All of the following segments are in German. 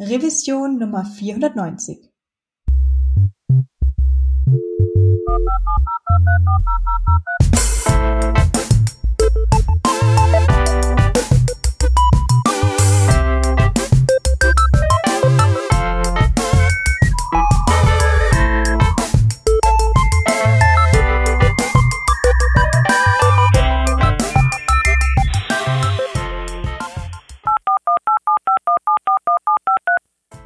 Revision Nummer 490.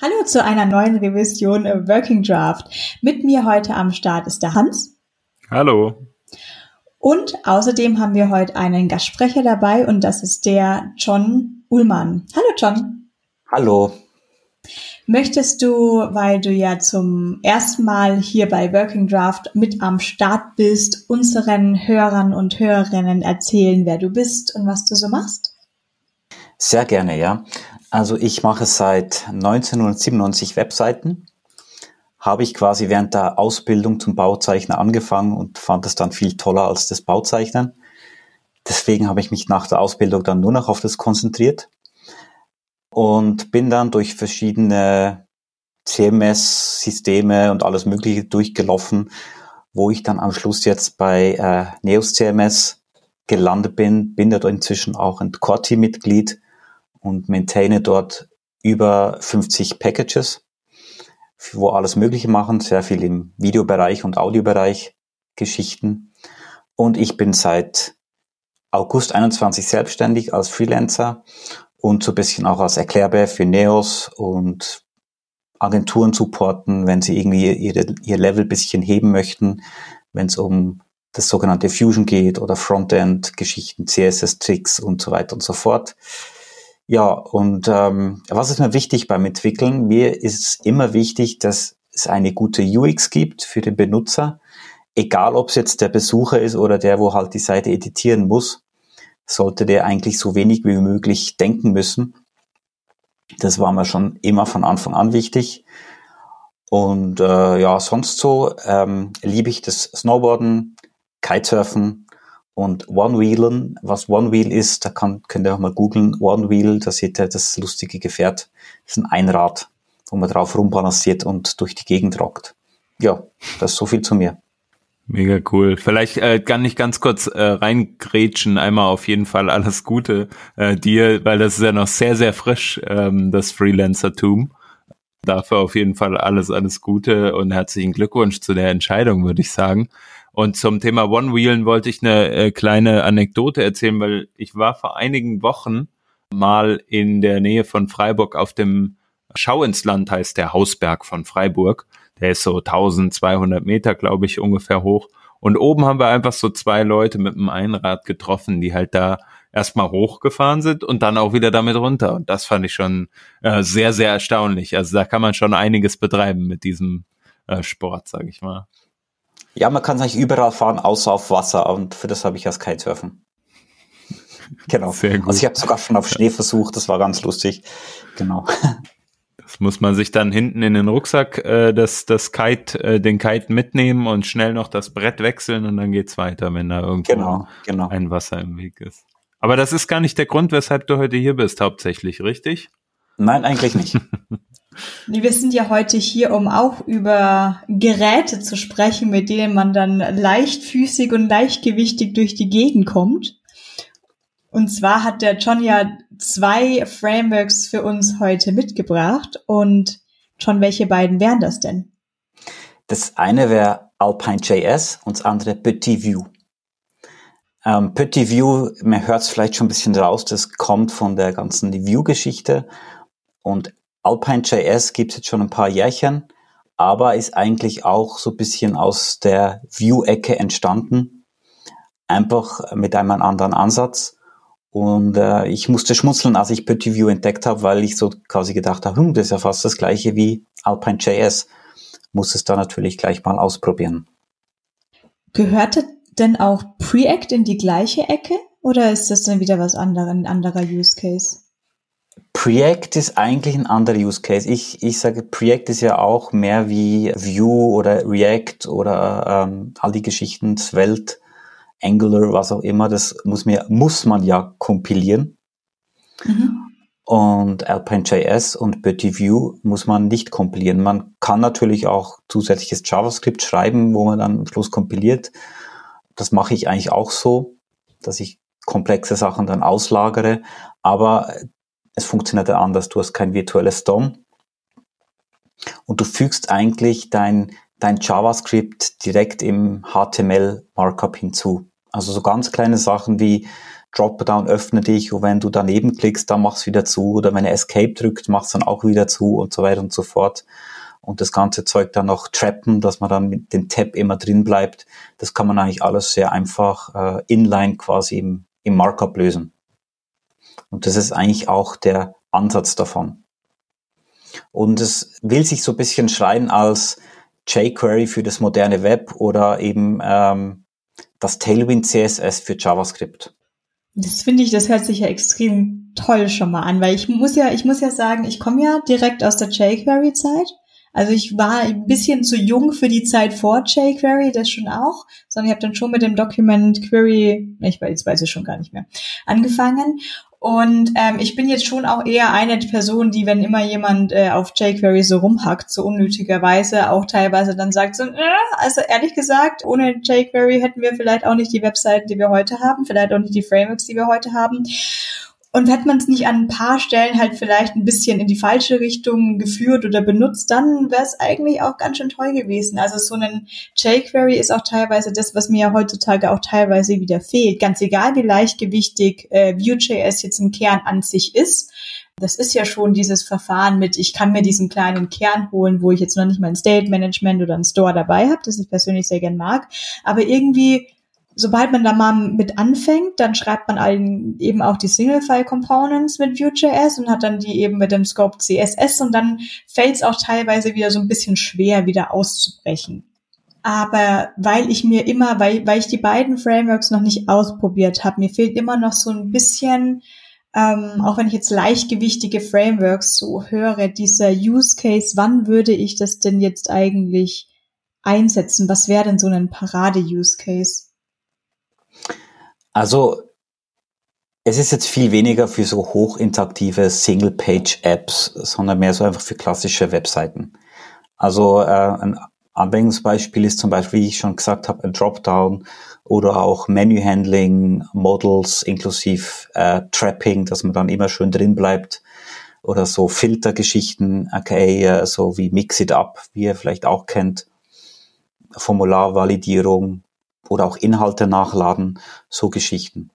Hallo zu einer neuen Revision Working Draft. Mit mir heute am Start ist der Hans. Hallo. Und außerdem haben wir heute einen Gastsprecher dabei und das ist der John Ullmann. Hallo John. Hallo. Möchtest du, weil du ja zum ersten Mal hier bei Working Draft mit am Start bist, unseren Hörern und Hörerinnen erzählen, wer du bist und was du so machst? Sehr gerne, ja. Also ich mache seit 1997 Webseiten. Habe ich quasi während der Ausbildung zum Bauzeichner angefangen und fand es dann viel toller als das Bauzeichnen. Deswegen habe ich mich nach der Ausbildung dann nur noch auf das konzentriert und bin dann durch verschiedene CMS-Systeme und alles Mögliche durchgelaufen, wo ich dann am Schluss jetzt bei äh, Neos CMS gelandet bin, bin dort inzwischen auch ein Core-Team-Mitglied und maintaine dort über 50 Packages, wo alles Mögliche machen, sehr viel im Videobereich und Audiobereich Geschichten. Und ich bin seit August 21 selbstständig als Freelancer und so ein bisschen auch als Erklärbär für Neos und Agenturen supporten, wenn sie irgendwie ihre, ihr Level bisschen heben möchten, wenn es um das sogenannte Fusion geht oder Frontend-Geschichten, CSS-Tricks und so weiter und so fort. Ja, und ähm, was ist mir wichtig beim Entwickeln? Mir ist immer wichtig, dass es eine gute UX gibt für den Benutzer, egal ob es jetzt der Besucher ist oder der, wo halt die Seite editieren muss, sollte der eigentlich so wenig wie möglich denken müssen. Das war mir schon immer von Anfang an wichtig. Und äh, ja, sonst so ähm, liebe ich das Snowboarden, Kitesurfen, und One-Wheelen, was One-Wheel ist, da kann, könnt ihr auch mal googeln. One-Wheel, da seht ihr das lustige Gefährt. Das ist ein Einrad, wo man drauf rumbalanciert und durch die Gegend rockt. Ja, das ist so viel zu mir. Mega cool. Vielleicht äh, kann ich ganz kurz äh, reingrätschen. Einmal auf jeden Fall alles Gute äh, dir, weil das ist ja noch sehr, sehr frisch, ähm, das Freelancertum. Dafür auf jeden Fall alles, alles Gute und herzlichen Glückwunsch zu der Entscheidung, würde ich sagen. Und zum Thema One-Wheelen wollte ich eine äh, kleine Anekdote erzählen, weil ich war vor einigen Wochen mal in der Nähe von Freiburg auf dem Schau ins Land heißt der Hausberg von Freiburg. Der ist so 1200 Meter, glaube ich, ungefähr hoch. Und oben haben wir einfach so zwei Leute mit einem Einrad getroffen, die halt da erstmal hochgefahren sind und dann auch wieder damit runter. Und das fand ich schon äh, sehr, sehr erstaunlich. Also da kann man schon einiges betreiben mit diesem äh, Sport, sage ich mal. Ja, man kann eigentlich überall fahren, außer auf Wasser. Und für das habe ich das Kitesurfen. genau. Sehr gut. Also ich habe sogar schon auf Schnee versucht, das war ganz lustig. Genau. Das muss man sich dann hinten in den Rucksack äh, das, das Kite, äh, den Kite mitnehmen und schnell noch das Brett wechseln und dann geht's weiter, wenn da irgendwo genau, genau. ein Wasser im Weg ist. Aber das ist gar nicht der Grund, weshalb du heute hier bist, hauptsächlich, richtig? Nein, eigentlich nicht. Wir sind ja heute hier, um auch über Geräte zu sprechen, mit denen man dann leichtfüßig und leichtgewichtig durch die Gegend kommt. Und zwar hat der John ja zwei Frameworks für uns heute mitgebracht. Und John, welche beiden wären das denn? Das eine wäre Alpine.js und das andere Petit View. Ähm, Petit View, man hört es vielleicht schon ein bisschen raus, das kommt von der ganzen View-Geschichte. Und Alpine.js gibt es jetzt schon ein paar Jährchen, aber ist eigentlich auch so ein bisschen aus der View-Ecke entstanden. Einfach mit einem anderen Ansatz. Und äh, ich musste schmunzeln, als ich Petit View entdeckt habe, weil ich so quasi gedacht habe, hm, das ist ja fast das gleiche wie Alpine.js. Muss es da natürlich gleich mal ausprobieren. Gehörte denn auch Preact in die gleiche Ecke oder ist das dann wieder was anderes, ein anderer Use Case? Preact ist eigentlich ein anderer Use Case. Ich, ich sage, Preact ist ja auch mehr wie Vue oder React oder ähm, all die Geschichten, Svelte, Angular, was auch immer. Das muss, mir, muss man ja kompilieren. Mhm. Und Alpine.js und Petit Vue muss man nicht kompilieren. Man kann natürlich auch zusätzliches JavaScript schreiben, wo man dann am Schluss kompiliert. Das mache ich eigentlich auch so, dass ich komplexe Sachen dann auslagere. Aber es funktioniert ja anders. Du hast kein virtuelles DOM. Und du fügst eigentlich dein, dein JavaScript direkt im HTML Markup hinzu. Also so ganz kleine Sachen wie Dropdown öffne dich und wenn du daneben klickst, dann mach's wieder zu oder wenn er Escape drückt, mach's dann auch wieder zu und so weiter und so fort. Und das ganze Zeug dann noch trappen, dass man dann mit dem Tab immer drin bleibt. Das kann man eigentlich alles sehr einfach äh, inline quasi im, im Markup lösen. Und das ist eigentlich auch der Ansatz davon. Und es will sich so ein bisschen schreien als jQuery für das moderne Web oder eben ähm, das Tailwind CSS für JavaScript. Das finde ich, das hört sich ja extrem toll schon mal an, weil ich muss ja, ich muss ja sagen, ich komme ja direkt aus der jQuery-Zeit. Also ich war ein bisschen zu jung für die Zeit vor jQuery, das schon auch, sondern ich habe dann schon mit dem Document Query, ich weiß, weiß ich schon gar nicht mehr, angefangen. Und ähm, ich bin jetzt schon auch eher eine Person, die, wenn immer jemand äh, auf jQuery so rumhackt, so unnötigerweise, auch teilweise dann sagt so, äh, also ehrlich gesagt, ohne jQuery hätten wir vielleicht auch nicht die Webseiten, die wir heute haben, vielleicht auch nicht die Frameworks, die wir heute haben. Und hätte man es nicht an ein paar Stellen halt vielleicht ein bisschen in die falsche Richtung geführt oder benutzt, dann wäre es eigentlich auch ganz schön toll gewesen. Also so ein jQuery ist auch teilweise das, was mir ja heutzutage auch teilweise wieder fehlt. Ganz egal, wie leichtgewichtig äh, Vue.js jetzt im Kern an sich ist. Das ist ja schon dieses Verfahren mit, ich kann mir diesen kleinen Kern holen, wo ich jetzt noch nicht mal ein State Management oder ein Store dabei habe, das ich persönlich sehr gern mag. Aber irgendwie sobald man da mal mit anfängt, dann schreibt man allen eben auch die Single-File-Components mit Vue.js und hat dann die eben mit dem Scope CSS und dann fällt es auch teilweise wieder so ein bisschen schwer, wieder auszubrechen. Aber weil ich mir immer, weil, weil ich die beiden Frameworks noch nicht ausprobiert habe, mir fehlt immer noch so ein bisschen, ähm, auch wenn ich jetzt leichtgewichtige Frameworks so höre, dieser Use Case, wann würde ich das denn jetzt eigentlich einsetzen? Was wäre denn so ein Parade-Use Case? Also es ist jetzt viel weniger für so hochinteraktive Single-Page-Apps, sondern mehr so einfach für klassische Webseiten. Also äh, ein Anwendungsbeispiel ist zum Beispiel, wie ich schon gesagt habe, ein Dropdown oder auch Menu-Handling, Models inklusive äh, Trapping, dass man dann immer schön drin bleibt oder so Filtergeschichten, aka äh, so wie Mix It Up, wie ihr vielleicht auch kennt, Formularvalidierung, oder auch Inhalte nachladen, so Geschichten.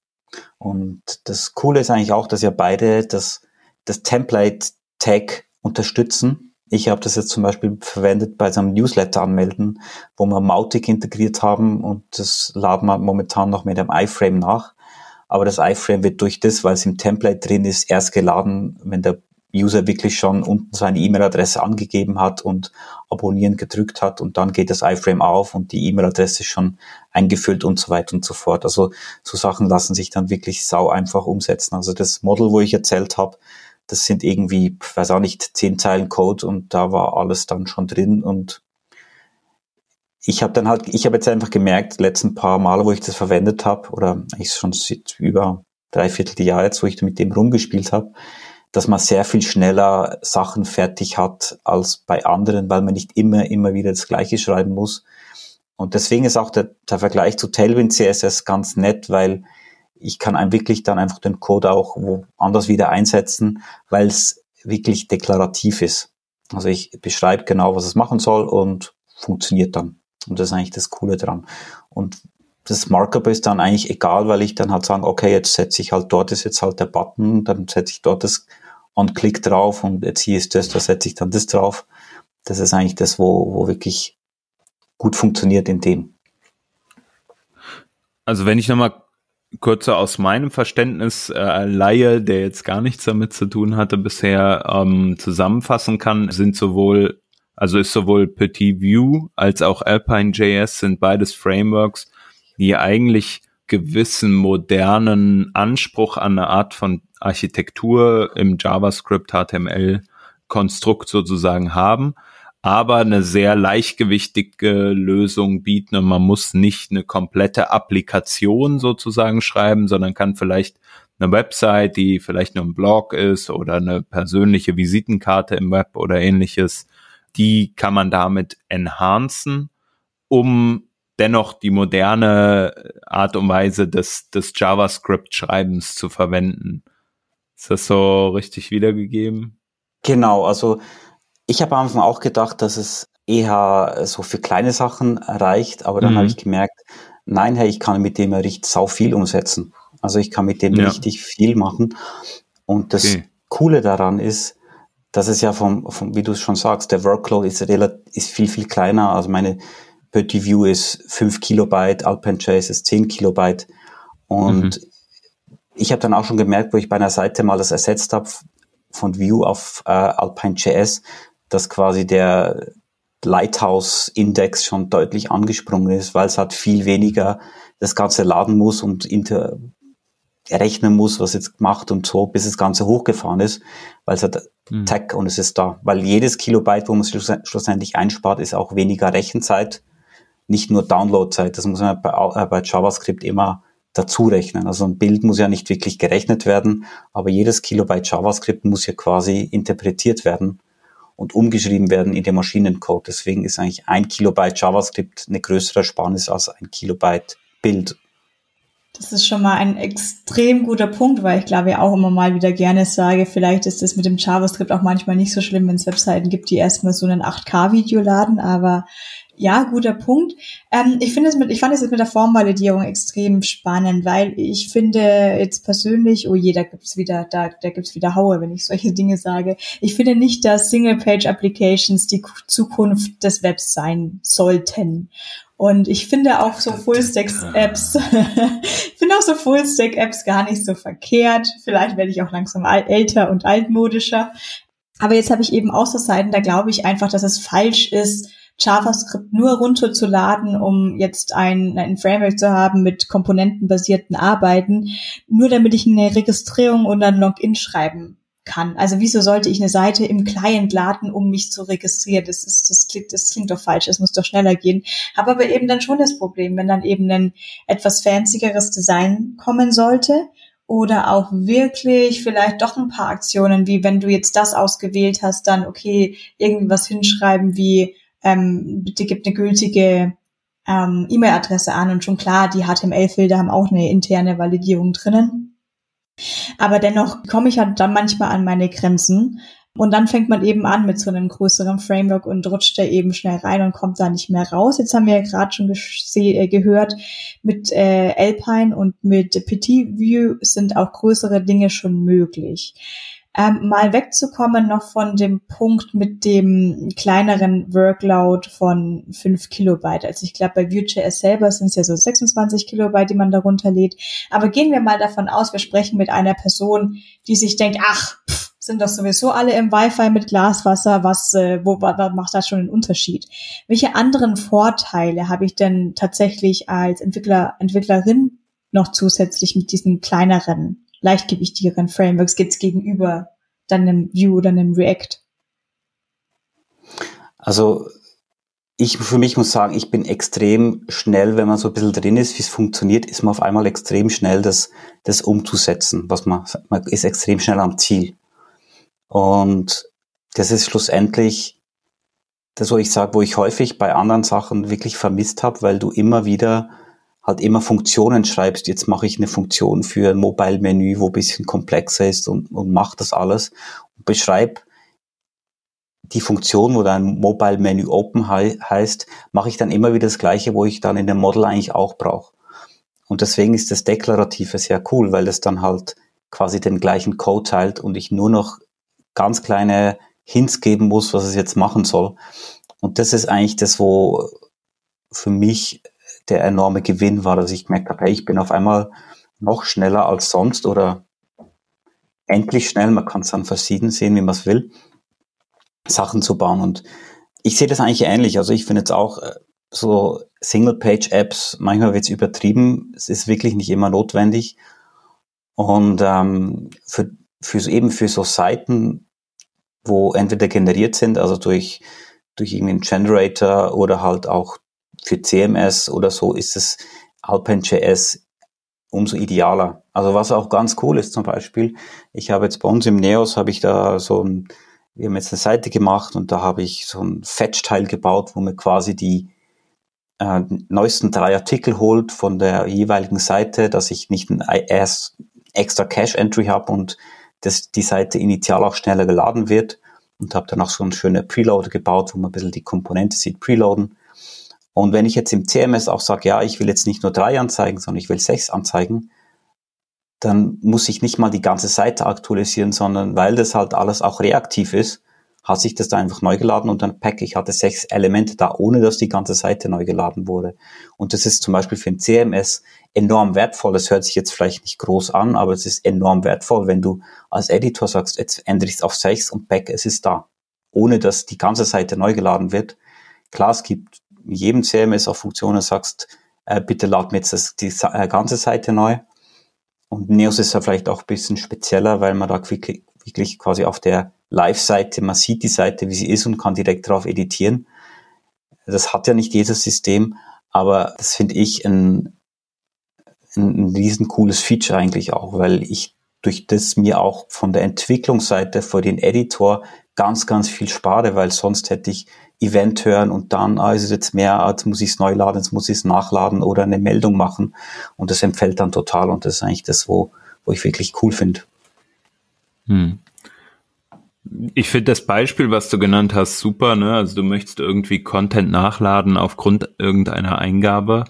Und das Coole ist eigentlich auch, dass ja beide das, das Template-Tag unterstützen. Ich habe das jetzt zum Beispiel verwendet bei so einem Newsletter anmelden, wo wir Mautic integriert haben und das laden wir momentan noch mit dem iFrame nach. Aber das iFrame wird durch das, weil es im Template drin ist, erst geladen, wenn der User wirklich schon unten seine E-Mail-Adresse angegeben hat und abonnieren gedrückt hat und dann geht das iFrame auf und die E-Mail-Adresse ist schon eingefüllt und so weiter und so fort. Also so Sachen lassen sich dann wirklich sau einfach umsetzen. Also das Model, wo ich erzählt habe, das sind irgendwie, weiß auch nicht, zehn Zeilen Code und da war alles dann schon drin und ich habe dann halt, ich habe jetzt einfach gemerkt, letzten paar Male, wo ich das verwendet habe, oder ich schon seit über dreiviertel Jahr jetzt, wo ich mit dem rumgespielt habe, dass man sehr viel schneller Sachen fertig hat als bei anderen, weil man nicht immer, immer wieder das Gleiche schreiben muss. Und deswegen ist auch der, der Vergleich zu Tailwind CSS ganz nett, weil ich kann einem wirklich dann einfach den Code auch woanders wieder einsetzen, weil es wirklich deklarativ ist. Also ich beschreibe genau, was es machen soll und funktioniert dann. Und das ist eigentlich das Coole dran. Und das Markup ist dann eigentlich egal, weil ich dann halt sagen, okay, jetzt setze ich halt dort ist jetzt halt der Button, dann setze ich dort das und klick drauf und jetzt hier ist das, da setze ich dann das drauf. Das ist eigentlich das, wo, wo wirklich gut funktioniert in dem. Also wenn ich nochmal kurze aus meinem Verständnis äh, Laie, der jetzt gar nichts damit zu tun hatte bisher, ähm, zusammenfassen kann, sind sowohl, also ist sowohl Petit View als auch Alpine.js sind beides Frameworks, die eigentlich gewissen modernen Anspruch an eine Art von Architektur im JavaScript HTML Konstrukt sozusagen haben, aber eine sehr leichtgewichtige Lösung bieten und man muss nicht eine komplette Applikation sozusagen schreiben, sondern kann vielleicht eine Website, die vielleicht nur ein Blog ist oder eine persönliche Visitenkarte im Web oder ähnliches, die kann man damit enhancen, um dennoch die moderne Art und Weise des, des JavaScript-Schreibens zu verwenden. Ist das so richtig wiedergegeben? Genau, also ich habe am Anfang auch gedacht, dass es eher so für kleine Sachen reicht, aber dann mhm. habe ich gemerkt, nein, hey, ich kann mit dem ja richtig sau viel umsetzen. Also ich kann mit dem ja. richtig viel machen. Und das okay. Coole daran ist, dass es ja vom, vom wie du es schon sagst, der Workload ist, relativ, ist viel, viel kleiner. Also meine Petit View ist 5 Kilobyte, AlpineJS ist 10 Kilobyte. Und mhm. Ich habe dann auch schon gemerkt, wo ich bei einer Seite mal das ersetzt habe, von Vue auf äh, Alpine.js, dass quasi der Lighthouse-Index schon deutlich angesprungen ist, weil es halt viel weniger das Ganze laden muss und inter rechnen muss, was jetzt macht und so, bis das Ganze hochgefahren ist, weil es hat mhm. Tag und es ist da. Weil jedes Kilobyte, wo man schlussendlich einspart, ist auch weniger Rechenzeit, nicht nur Downloadzeit. Das muss man bei, äh, bei JavaScript immer dazu rechnen. Also ein Bild muss ja nicht wirklich gerechnet werden, aber jedes Kilobyte JavaScript muss ja quasi interpretiert werden und umgeschrieben werden in den Maschinencode. Deswegen ist eigentlich ein Kilobyte JavaScript eine größere Ersparnis als ein Kilobyte Bild. Das ist schon mal ein extrem guter Punkt, weil ich glaube ja auch immer mal wieder gerne sage, vielleicht ist es mit dem JavaScript auch manchmal nicht so schlimm, wenn es Webseiten gibt, die erstmal so einen 8K-Video laden, aber ja, guter Punkt. Ähm, ich finde es mit, ich fand es jetzt mit der Formvalidierung extrem spannend, weil ich finde jetzt persönlich, oh je, da gibt's wieder, da, da gibt's wieder Haue, wenn ich solche Dinge sage. Ich finde nicht, dass Single-Page-Applications die Zukunft des Webs sein sollten. Und ich finde auch so Full-Stack-Apps, ich finde auch so Full-Stack-Apps gar nicht so verkehrt. Vielleicht werde ich auch langsam älter und altmodischer. Aber jetzt habe ich eben auch so Seiten, da glaube ich einfach, dass es falsch ist, JavaScript nur runterzuladen, um jetzt ein, ein Framework zu haben mit komponentenbasierten Arbeiten, nur damit ich eine Registrierung und ein Login schreiben kann. Also wieso sollte ich eine Seite im Client laden, um mich zu registrieren? Das ist, das klingt, das klingt doch falsch. Es muss doch schneller gehen. Habe aber eben dann schon das Problem, wenn dann eben ein etwas fancyeres Design kommen sollte oder auch wirklich vielleicht doch ein paar Aktionen, wie wenn du jetzt das ausgewählt hast, dann okay, irgendwas hinschreiben wie ähm, bitte gibt eine gültige ähm, E-Mail-Adresse an und schon klar, die HTML-Filter haben auch eine interne Validierung drinnen. Aber dennoch komme ich halt dann manchmal an meine Grenzen. Und dann fängt man eben an mit so einem größeren Framework und rutscht da eben schnell rein und kommt da nicht mehr raus. Jetzt haben wir ja gerade schon äh, gehört, mit äh, Alpine und mit Petit View sind auch größere Dinge schon möglich. Ähm, mal wegzukommen noch von dem Punkt mit dem kleineren Workload von 5 Kilobyte. Also ich glaube, bei Vue.js selber sind es ja so 26 Kilobyte, die man darunter lädt. Aber gehen wir mal davon aus, wir sprechen mit einer Person, die sich denkt, ach, pff, sind doch sowieso alle im Wi-Fi mit Glaswasser, was, äh, wo, was macht das schon einen Unterschied? Welche anderen Vorteile habe ich denn tatsächlich als Entwickler, Entwicklerin noch zusätzlich mit diesen kleineren leichtgewichtigeren Frameworks gibt es gegenüber dann einem Vue oder einem React? Also ich für mich muss sagen, ich bin extrem schnell, wenn man so ein bisschen drin ist, wie es funktioniert, ist man auf einmal extrem schnell, das, das umzusetzen, was man, man ist extrem schnell am Ziel. Und das ist schlussendlich das, wo ich sage, wo ich häufig bei anderen Sachen wirklich vermisst habe, weil du immer wieder halt immer Funktionen schreibst. Jetzt mache ich eine Funktion für ein Mobile-Menü, wo ein bisschen komplexer ist und, und mach das alles. Und beschreib die Funktion, wo dein Mobile-Menü Open he heißt, mache ich dann immer wieder das Gleiche, wo ich dann in dem Model eigentlich auch brauche. Und deswegen ist das Deklarative sehr cool, weil es dann halt quasi den gleichen Code teilt und ich nur noch ganz kleine Hints geben muss, was es jetzt machen soll. Und das ist eigentlich das, wo für mich der enorme Gewinn war, dass ich gemerkt habe, hey, ich bin auf einmal noch schneller als sonst oder endlich schnell, man kann es dann verschieden sehen, wie man es will, Sachen zu bauen. Und ich sehe das eigentlich ähnlich. Also ich finde jetzt auch äh, so Single-Page-Apps, manchmal wird es übertrieben, es ist wirklich nicht immer notwendig. Und ähm, für, für so, eben für so Seiten, wo entweder generiert sind, also durch, durch irgendeinen Generator oder halt auch für CMS oder so, ist es Alpine.js umso idealer. Also was auch ganz cool ist zum Beispiel, ich habe jetzt bei uns im Neos, habe ich da so ein, wir haben jetzt eine Seite gemacht und da habe ich so ein Fetch-Teil gebaut, wo man quasi die äh, neuesten drei Artikel holt von der jeweiligen Seite, dass ich nicht ein erst extra Cache-Entry habe und dass die Seite initial auch schneller geladen wird und habe dann auch so einen schönen Preloader gebaut, wo man ein bisschen die Komponente sieht, preloaden. Und wenn ich jetzt im CMS auch sage, ja, ich will jetzt nicht nur drei anzeigen, sondern ich will sechs anzeigen, dann muss ich nicht mal die ganze Seite aktualisieren, sondern weil das halt alles auch reaktiv ist, hat sich das da einfach neu geladen und dann Pack, ich hatte sechs Elemente da, ohne dass die ganze Seite neu geladen wurde. Und das ist zum Beispiel für ein CMS enorm wertvoll. Das hört sich jetzt vielleicht nicht groß an, aber es ist enorm wertvoll, wenn du als Editor sagst, jetzt ändere ich es auf sechs und Pack, es ist da. Ohne dass die ganze Seite neu geladen wird. Klar, es gibt jedem CMS auch Funktionen, sagst, äh, bitte lad mir jetzt das, die äh, ganze Seite neu. Und Neos ist ja vielleicht auch ein bisschen spezieller, weil man da wirklich, wirklich quasi auf der Live-Seite, man sieht die Seite, wie sie ist und kann direkt darauf editieren. Das hat ja nicht jedes System, aber das finde ich ein, ein, ein riesen cooles Feature eigentlich auch, weil ich durch das mir auch von der Entwicklungsseite vor den Editor ganz, ganz viel spare, weil sonst hätte ich Event hören und dann, ah, ist es jetzt mehr, jetzt muss ich es neu laden, jetzt muss ich es nachladen oder eine Meldung machen und das empfällt dann total und das ist eigentlich das, wo, wo ich wirklich cool finde. Hm. Ich finde das Beispiel, was du genannt hast, super. Ne? Also du möchtest irgendwie Content nachladen aufgrund irgendeiner Eingabe.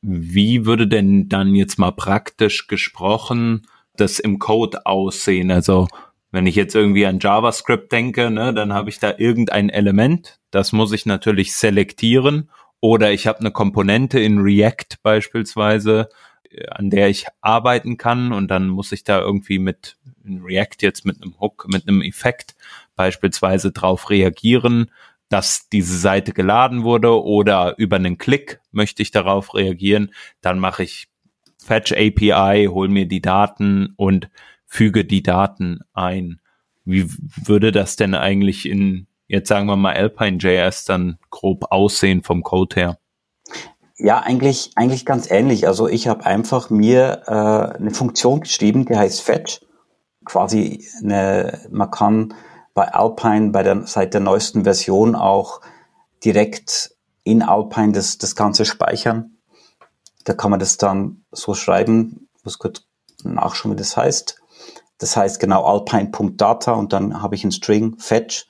Wie würde denn dann jetzt mal praktisch gesprochen das im Code aussehen? Also wenn ich jetzt irgendwie an JavaScript denke, ne, dann habe ich da irgendein Element, das muss ich natürlich selektieren. Oder ich habe eine Komponente in React beispielsweise, äh, an der ich arbeiten kann. Und dann muss ich da irgendwie mit React jetzt mit einem Hook, mit einem Effekt beispielsweise drauf reagieren, dass diese Seite geladen wurde. Oder über einen Klick möchte ich darauf reagieren, dann mache ich Fetch API, hol mir die Daten und füge die Daten ein. Wie würde das denn eigentlich in, jetzt sagen wir mal Alpine.js dann grob aussehen vom Code her? Ja, eigentlich, eigentlich ganz ähnlich. Also ich habe einfach mir äh, eine Funktion geschrieben, die heißt Fetch. Quasi eine, man kann bei Alpine, bei der, seit der neuesten Version auch direkt in Alpine das, das Ganze speichern. Da kann man das dann so schreiben, muss kurz nachschauen, wie das heißt. Das heißt genau alpine.data und dann habe ich einen String fetch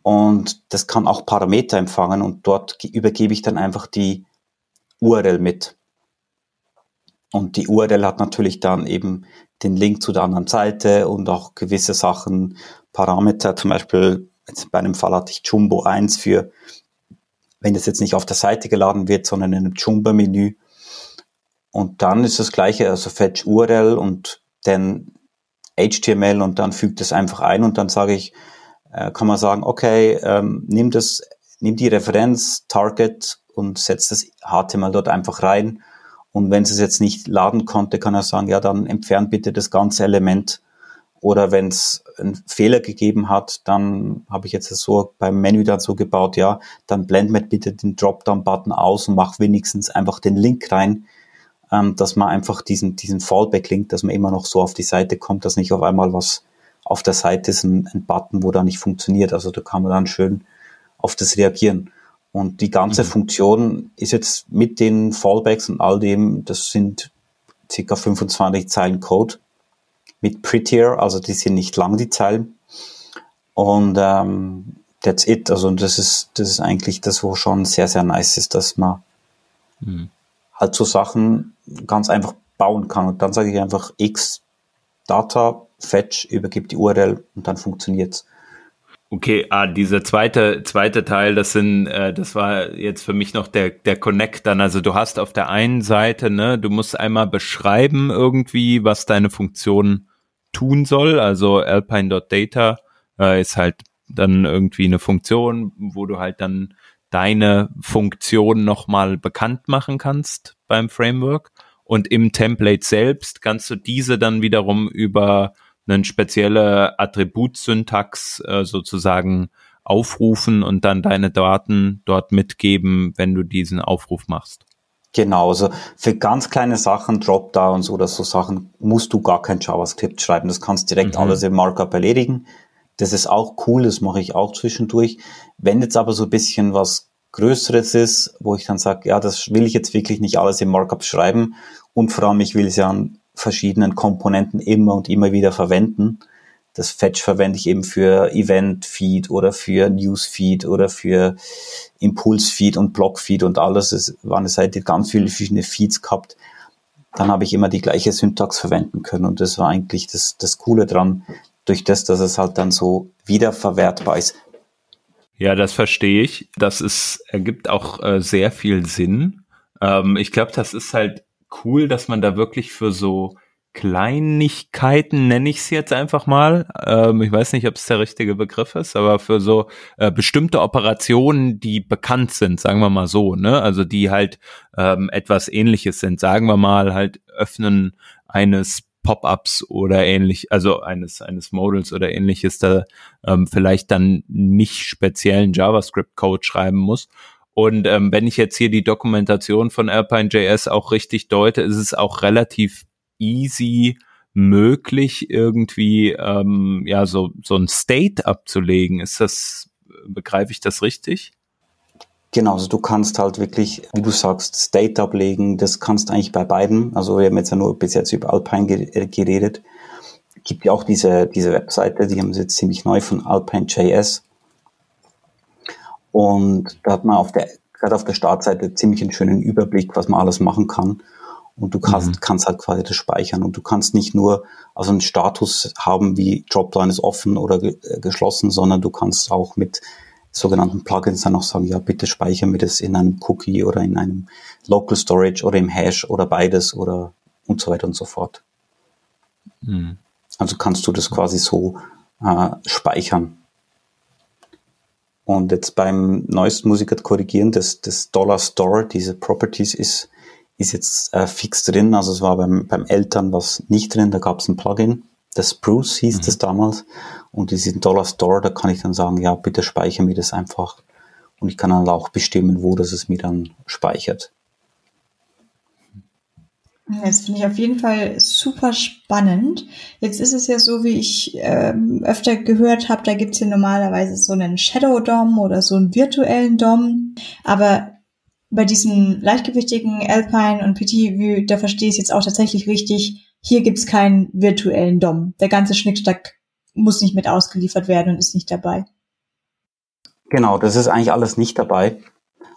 und das kann auch Parameter empfangen und dort übergebe ich dann einfach die URL mit. Und die URL hat natürlich dann eben den Link zu der anderen Seite und auch gewisse Sachen, Parameter, zum Beispiel jetzt bei einem Fall hatte ich Jumbo 1 für, wenn das jetzt nicht auf der Seite geladen wird, sondern in einem Jumbo-Menü. Und dann ist das gleiche, also fetch URL und dann HTML und dann fügt es einfach ein und dann sage ich, äh, kann man sagen, okay, ähm, nimm das, nimm die Referenz, Target und setzt das HTML dort einfach rein. Und wenn es jetzt nicht laden konnte, kann er sagen, ja, dann entfernt bitte das ganze Element. Oder wenn es einen Fehler gegeben hat, dann habe ich jetzt so beim Menü dann so gebaut, ja, dann blend mir bitte den Dropdown-Button aus und mach wenigstens einfach den Link rein, ähm, dass man einfach diesen, diesen Fallback-Link, dass man immer noch so auf die Seite kommt, dass nicht auf einmal was auf der Seite ist, ein, ein Button, wo da nicht funktioniert. Also da kann man dann schön auf das reagieren. Und die ganze mhm. Funktion ist jetzt mit den Fallbacks und all dem, das sind circa 25 Zeilen Code mit Prettier, also die sind nicht lang, die Zeilen. Und ähm, that's it. Also das ist, das ist eigentlich das, wo schon sehr, sehr nice ist, dass man mhm. halt so Sachen ganz einfach bauen kann. Und dann sage ich einfach x Data, Fetch, übergibt die URL und dann funktioniert's. Okay, ah, dieser zweite zweite Teil, das sind, äh, das war jetzt für mich noch der der Connect dann. Also du hast auf der einen Seite, ne, du musst einmal beschreiben irgendwie, was deine Funktion tun soll. Also alpine.data äh, ist halt dann irgendwie eine Funktion, wo du halt dann deine Funktion nochmal bekannt machen kannst beim Framework. Und im Template selbst kannst du diese dann wiederum über eine spezielle Attributsyntax äh, sozusagen aufrufen und dann deine Daten dort mitgeben, wenn du diesen Aufruf machst. Genau, also für ganz kleine Sachen, Dropdowns oder so Sachen, musst du gar kein JavaScript schreiben. Das kannst direkt mhm. alles im Markup erledigen. Das ist auch cool, das mache ich auch zwischendurch. Wenn jetzt aber so ein bisschen was Größeres ist, wo ich dann sage, ja, das will ich jetzt wirklich nicht alles im Markup schreiben und vor allem, ich will es ja an verschiedenen Komponenten immer und immer wieder verwenden. Das Fetch verwende ich eben für Event-Feed oder für News-Feed oder für Impuls-Feed und Block-Feed und alles. Es war eine Seite, ganz viele verschiedene Feeds gehabt. Dann habe ich immer die gleiche Syntax verwenden können und das war eigentlich das, das Coole dran, durch das, dass es halt dann so wiederverwertbar ist. Ja, das verstehe ich. Das ist, ergibt auch äh, sehr viel Sinn. Ähm, ich glaube, das ist halt cool, dass man da wirklich für so Kleinigkeiten, nenne ich es jetzt einfach mal, ähm, ich weiß nicht, ob es der richtige Begriff ist, aber für so äh, bestimmte Operationen, die bekannt sind, sagen wir mal so, ne, also die halt ähm, etwas ähnliches sind, sagen wir mal halt Öffnen eines Pop-ups oder ähnlich, also eines eines Modals oder ähnliches, da ähm, vielleicht dann nicht speziellen JavaScript-Code schreiben muss und ähm, wenn ich jetzt hier die Dokumentation von Alpine.js auch richtig deute, ist es auch relativ easy möglich, irgendwie ähm, ja so so ein State abzulegen. Ist das begreife ich das richtig? Genau, also du kannst halt wirklich, wie du sagst, State ablegen. Das kannst eigentlich bei beiden. Also wir haben jetzt ja nur bis jetzt über Alpine geredet. Gibt ja auch diese diese Webseite, die haben sie jetzt ziemlich neu von Alpine.js und da hat man auf der, gerade auf der Startseite ziemlich einen schönen Überblick, was man alles machen kann. Und du kannst, mhm. kannst halt quasi das speichern. Und du kannst nicht nur also einen Status haben, wie Dropline ist offen oder ge äh, geschlossen, sondern du kannst auch mit sogenannten Plugins dann auch sagen, ja, bitte speichern mir das in einem Cookie oder in einem Local Storage oder im Hash oder beides oder und so weiter und so fort. Mhm. Also kannst du das quasi so äh, speichern. Und jetzt beim neuesten Musiker korrigieren, das, das Dollar Store, diese Properties ist, ist jetzt äh, fix drin. Also es war beim, beim Eltern was nicht drin, da gab es ein Plugin. Das Spruce hieß mhm. das damals. Und diesen Dollar Store, da kann ich dann sagen, ja, bitte speichere mir das einfach. Und ich kann dann auch bestimmen, wo das es mir dann speichert. Das finde ich auf jeden Fall super spannend. Jetzt ist es ja so, wie ich ähm, öfter gehört habe, da gibt es ja normalerweise so einen Shadow DOM oder so einen virtuellen DOM. Aber bei diesem leichtgewichtigen Alpine und PT, da verstehe ich es jetzt auch tatsächlich richtig, hier gibt es keinen virtuellen DOM. Der ganze Schnickstack muss nicht mit ausgeliefert werden und ist nicht dabei. Genau, das ist eigentlich alles nicht dabei.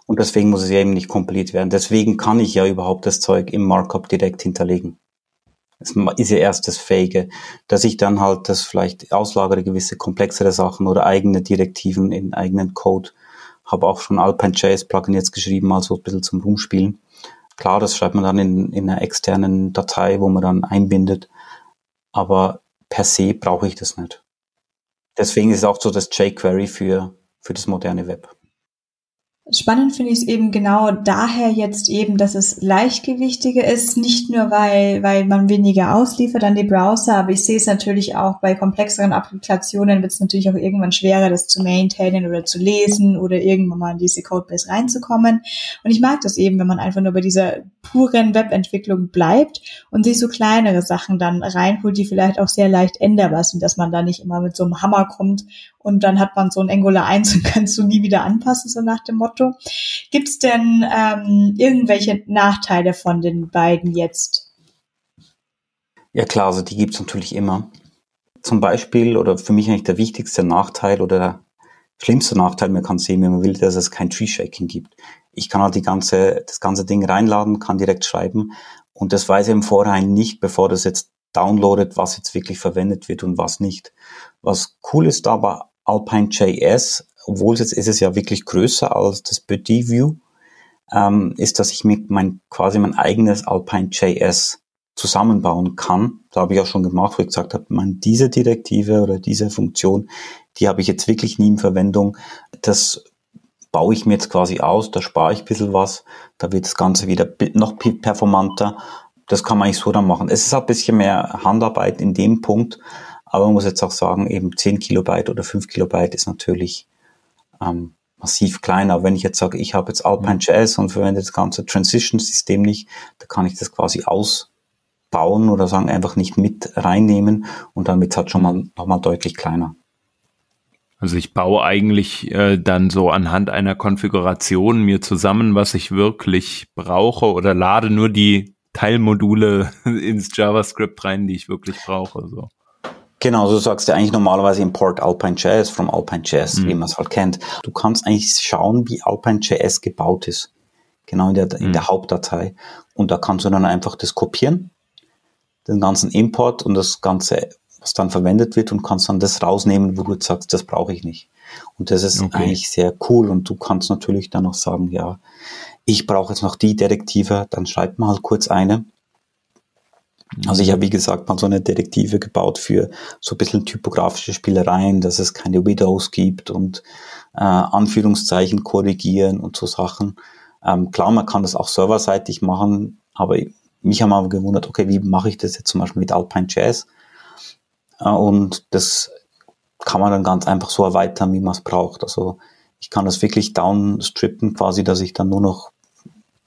Und deswegen muss es ja eben nicht kompiliert werden. Deswegen kann ich ja überhaupt das Zeug im Markup direkt hinterlegen. Das ist ja erst das Fähige, dass ich dann halt das vielleicht auslagere, gewisse komplexere Sachen oder eigene Direktiven in eigenen Code. Habe auch schon Alpine.js Plugin jetzt geschrieben, also ein bisschen zum Rumspielen. Klar, das schreibt man dann in, in einer externen Datei, wo man dann einbindet. Aber per se brauche ich das nicht. Deswegen ist es auch so das jQuery für, für das moderne Web. Spannend finde ich es eben genau daher jetzt eben, dass es leichtgewichtiger ist, nicht nur weil, weil man weniger ausliefert an die Browser, aber ich sehe es natürlich auch bei komplexeren Applikationen wird es natürlich auch irgendwann schwerer, das zu maintainen oder zu lesen oder irgendwann mal in diese Codebase reinzukommen. Und ich mag das eben, wenn man einfach nur bei dieser puren Webentwicklung bleibt und sich so kleinere Sachen dann reinholt, die vielleicht auch sehr leicht änderbar sind, dass man da nicht immer mit so einem Hammer kommt und dann hat man so ein Angular 1 und kannst du nie wieder anpassen, so nach dem Motto. Gibt es denn ähm, irgendwelche Nachteile von den beiden jetzt? Ja klar, also die gibt es natürlich immer. Zum Beispiel, oder für mich eigentlich der wichtigste Nachteil oder der schlimmste Nachteil, man kann sehen, wenn man will, dass es kein Tree-Shaking gibt. Ich kann halt die ganze, das ganze Ding reinladen, kann direkt schreiben und das weiß ich im Vorhinein nicht, bevor das jetzt downloadet, was jetzt wirklich verwendet wird und was nicht. Was cool ist aber Alpine.js, obwohl es jetzt ist es ja wirklich größer als das Buddy View, ähm, ist, dass ich mir mein, quasi mein eigenes Alpine.js zusammenbauen kann. Da habe ich auch schon gemacht, wo ich gesagt habe, man, diese Direktive oder diese Funktion, die habe ich jetzt wirklich nie in Verwendung. Das baue ich mir jetzt quasi aus, da spare ich ein bisschen was, da wird das Ganze wieder noch performanter. Das kann man eigentlich so dann machen. Es ist ein bisschen mehr Handarbeit in dem Punkt, aber man muss jetzt auch sagen, eben 10 Kilobyte oder 5 Kilobyte ist natürlich ähm, massiv kleiner. Wenn ich jetzt sage, ich habe jetzt Alpine.js und verwende das ganze Transition-System nicht, da kann ich das quasi ausbauen oder sagen einfach nicht mit reinnehmen und es halt schon mal nochmal deutlich kleiner. Also ich baue eigentlich äh, dann so anhand einer Konfiguration mir zusammen, was ich wirklich brauche oder lade nur die Teilmodule ins JavaScript rein, die ich wirklich brauche. So. Genau, du sagst ja eigentlich normalerweise Import Alpine.js from Alpine.js, mhm. wie man es halt kennt. Du kannst eigentlich schauen, wie Alpine.js gebaut ist. Genau in der, in mhm. der Hauptdatei. Und da kannst du dann einfach das kopieren, den ganzen Import und das Ganze was dann verwendet wird und kannst dann das rausnehmen, wo du jetzt sagst, das brauche ich nicht. Und das ist okay. eigentlich sehr cool. Und du kannst natürlich dann noch sagen, ja, ich brauche jetzt noch die Detektive, dann schreibt man halt kurz eine. Also ich habe, wie gesagt, mal so eine Detektive gebaut für so ein bisschen typografische Spielereien, dass es keine Widows gibt und äh, Anführungszeichen korrigieren und so Sachen. Ähm, klar, man kann das auch serverseitig machen, aber mich haben aber gewundert, okay, wie mache ich das jetzt zum Beispiel mit Alpine Jazz? Und das kann man dann ganz einfach so erweitern, wie man es braucht. Also ich kann das wirklich downstrippen, quasi, dass ich dann nur noch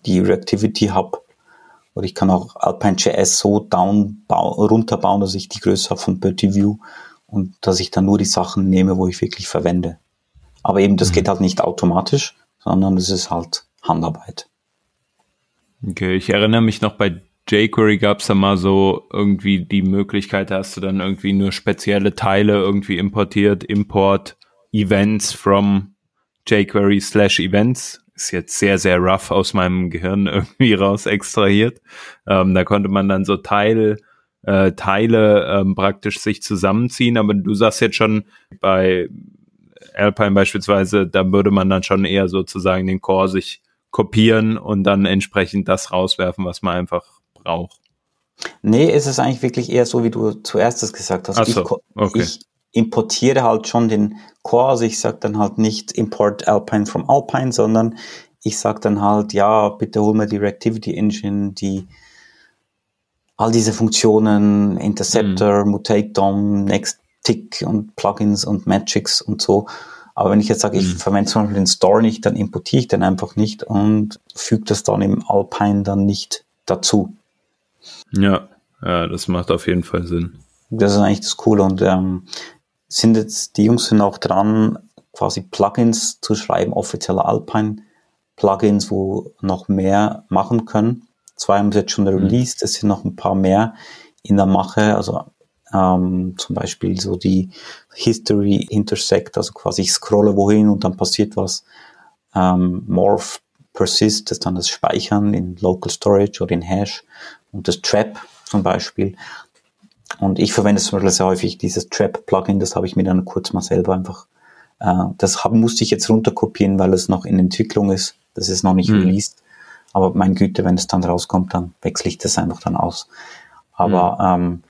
die Reactivity habe. Oder ich kann auch Alpine.js so down runterbauen, dass ich die Größe habe von View und dass ich dann nur die Sachen nehme, wo ich wirklich verwende. Aber eben, das mhm. geht halt nicht automatisch, sondern es ist halt Handarbeit. Okay, ich erinnere mich noch bei jQuery gab es da mal so irgendwie die Möglichkeit, da hast du dann irgendwie nur spezielle Teile irgendwie importiert, Import Events from jQuery slash Events. Ist jetzt sehr, sehr rough aus meinem Gehirn irgendwie raus extrahiert. Ähm, da konnte man dann so Teil, äh, Teile ähm, praktisch sich zusammenziehen, aber du sagst jetzt schon bei Alpine beispielsweise, da würde man dann schon eher sozusagen den Core sich kopieren und dann entsprechend das rauswerfen, was man einfach brauche. Nee, ist es eigentlich wirklich eher so, wie du zuerst das gesagt hast. so, ich, okay. ich importiere halt schon den Core, also ich sage dann halt nicht Import Alpine from Alpine, sondern ich sage dann halt, ja, bitte hol mir die Reactivity Engine, die all diese Funktionen, Interceptor, mhm. Mutate DOM, Next Tick und Plugins und Magics und so. Aber wenn ich jetzt sage, ich mhm. verwende zum Beispiel den Store nicht, dann importiere ich den einfach nicht und füge das dann im Alpine dann nicht dazu. Ja, ja, das macht auf jeden Fall Sinn. Das ist eigentlich das Coole und ähm, sind jetzt, die Jungs sind auch dran, quasi Plugins zu schreiben, offizielle Alpine Plugins, wo noch mehr machen können. Zwei haben sie jetzt schon mhm. released, es sind noch ein paar mehr in der Mache, also ähm, zum Beispiel so die History Intersect, also quasi ich scrolle wohin und dann passiert was. Ähm, Morph Persist, das ist dann das Speichern in Local Storage oder in Hash und das Trap zum Beispiel. Und ich verwende zum Beispiel sehr häufig dieses Trap-Plugin, das habe ich mir dann kurz mal selber einfach, äh, das haben, musste ich jetzt runterkopieren, weil es noch in Entwicklung ist. Das ist noch nicht mhm. released. Aber mein Güte, wenn es dann rauskommt, dann wechsle ich das einfach dann aus. Aber mhm. ähm,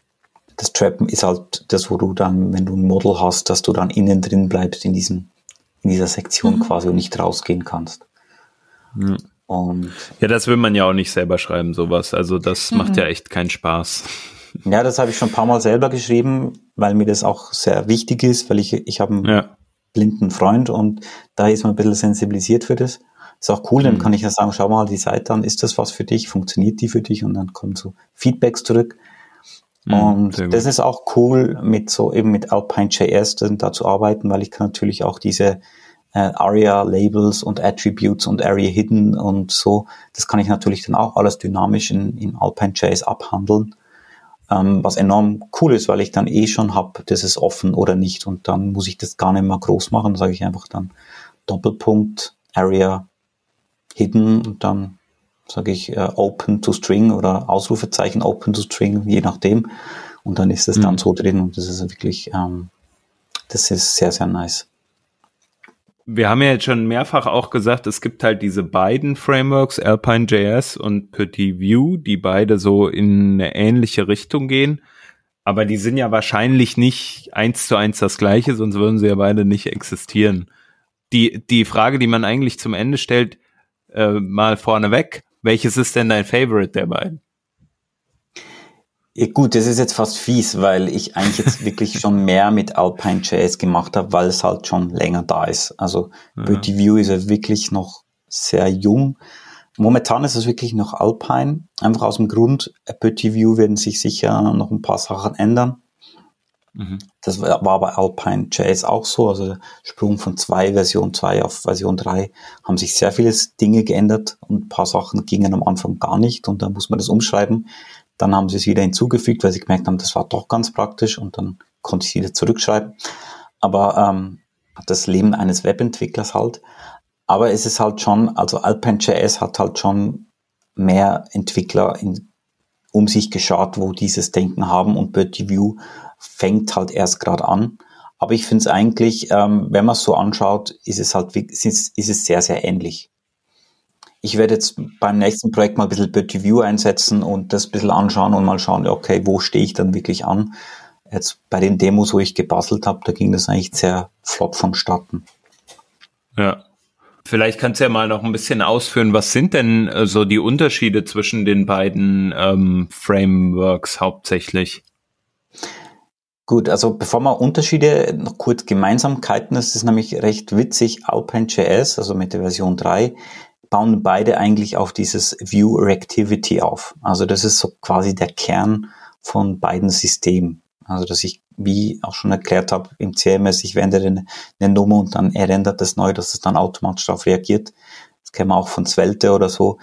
das Trap ist halt das, wo du dann, wenn du ein Model hast, dass du dann innen drin bleibst in diesem, in dieser Sektion mhm. quasi und nicht rausgehen kannst. Ja. Und ja, das will man ja auch nicht selber schreiben, sowas. Also das mhm. macht ja echt keinen Spaß. Ja, das habe ich schon ein paar Mal selber geschrieben, weil mir das auch sehr wichtig ist, weil ich, ich habe einen ja. blinden Freund und da ist man ein bisschen sensibilisiert für das. Ist auch cool, dann mhm. kann ich ja sagen, schau mal die Seite an, ist das was für dich, funktioniert die für dich und dann kommen so Feedbacks zurück. Mhm, und das ist auch cool, mit so eben mit Alpine.js da zu arbeiten, weil ich kann natürlich auch diese äh, Aria-Labels und Attributes und Area Hidden und so. Das kann ich natürlich dann auch alles dynamisch in, in Alpine.js abhandeln, ähm, was enorm cool ist, weil ich dann eh schon habe, das ist offen oder nicht und dann muss ich das gar nicht mehr groß machen, sage ich einfach dann Doppelpunkt Area Hidden und dann sage ich äh, Open to String oder Ausrufezeichen Open to String, je nachdem. Und dann ist es mhm. dann so drin und das ist wirklich ähm, das ist sehr, sehr nice. Wir haben ja jetzt schon mehrfach auch gesagt, es gibt halt diese beiden Frameworks, Alpine.js und Petit View, die beide so in eine ähnliche Richtung gehen. Aber die sind ja wahrscheinlich nicht eins zu eins das gleiche, sonst würden sie ja beide nicht existieren. Die, die Frage, die man eigentlich zum Ende stellt, äh, mal vorneweg, welches ist denn dein Favorite der beiden? Ja, gut, das ist jetzt fast fies, weil ich eigentlich jetzt wirklich schon mehr mit Alpine.js gemacht habe, weil es halt schon länger da ist. Also ja. Beauty View ist ja wirklich noch sehr jung. Momentan ist es wirklich noch Alpine, einfach aus dem Grund, Beauty View werden sich sicher noch ein paar Sachen ändern. Mhm. Das war bei Alpine.js auch so, also Sprung von zwei Version 2 auf Version 3 haben sich sehr viele Dinge geändert und ein paar Sachen gingen am Anfang gar nicht und dann muss man das umschreiben. Dann haben sie es wieder hinzugefügt, weil sie gemerkt haben, das war doch ganz praktisch und dann konnte ich es wieder zurückschreiben. Aber ähm, das Leben eines Webentwicklers halt. Aber es ist halt schon, also Alpine.js hat halt schon mehr Entwickler in, um sich geschaut, wo dieses Denken haben und Bertie View fängt halt erst gerade an. Aber ich finde es eigentlich, ähm, wenn man es so anschaut, ist es halt ist, ist es sehr, sehr ähnlich. Ich werde jetzt beim nächsten Projekt mal ein bisschen Beauty View einsetzen und das ein bisschen anschauen und mal schauen, okay, wo stehe ich dann wirklich an? Jetzt bei den Demos, wo ich gebastelt habe, da ging das eigentlich sehr flott vonstatten. Ja. Vielleicht kannst du ja mal noch ein bisschen ausführen, was sind denn äh, so die Unterschiede zwischen den beiden ähm, Frameworks hauptsächlich? Gut, also bevor wir Unterschiede, noch kurz Gemeinsamkeiten, das ist nämlich recht witzig, Alpine.js, also mit der Version 3, bauen beide eigentlich auf dieses View Reactivity auf. Also das ist so quasi der Kern von beiden Systemen. Also dass ich, wie auch schon erklärt habe, im CMS, ich wende eine, eine Nummer und dann er rendert das neu, dass es dann automatisch darauf reagiert. Das kennen wir auch von Svelte oder so.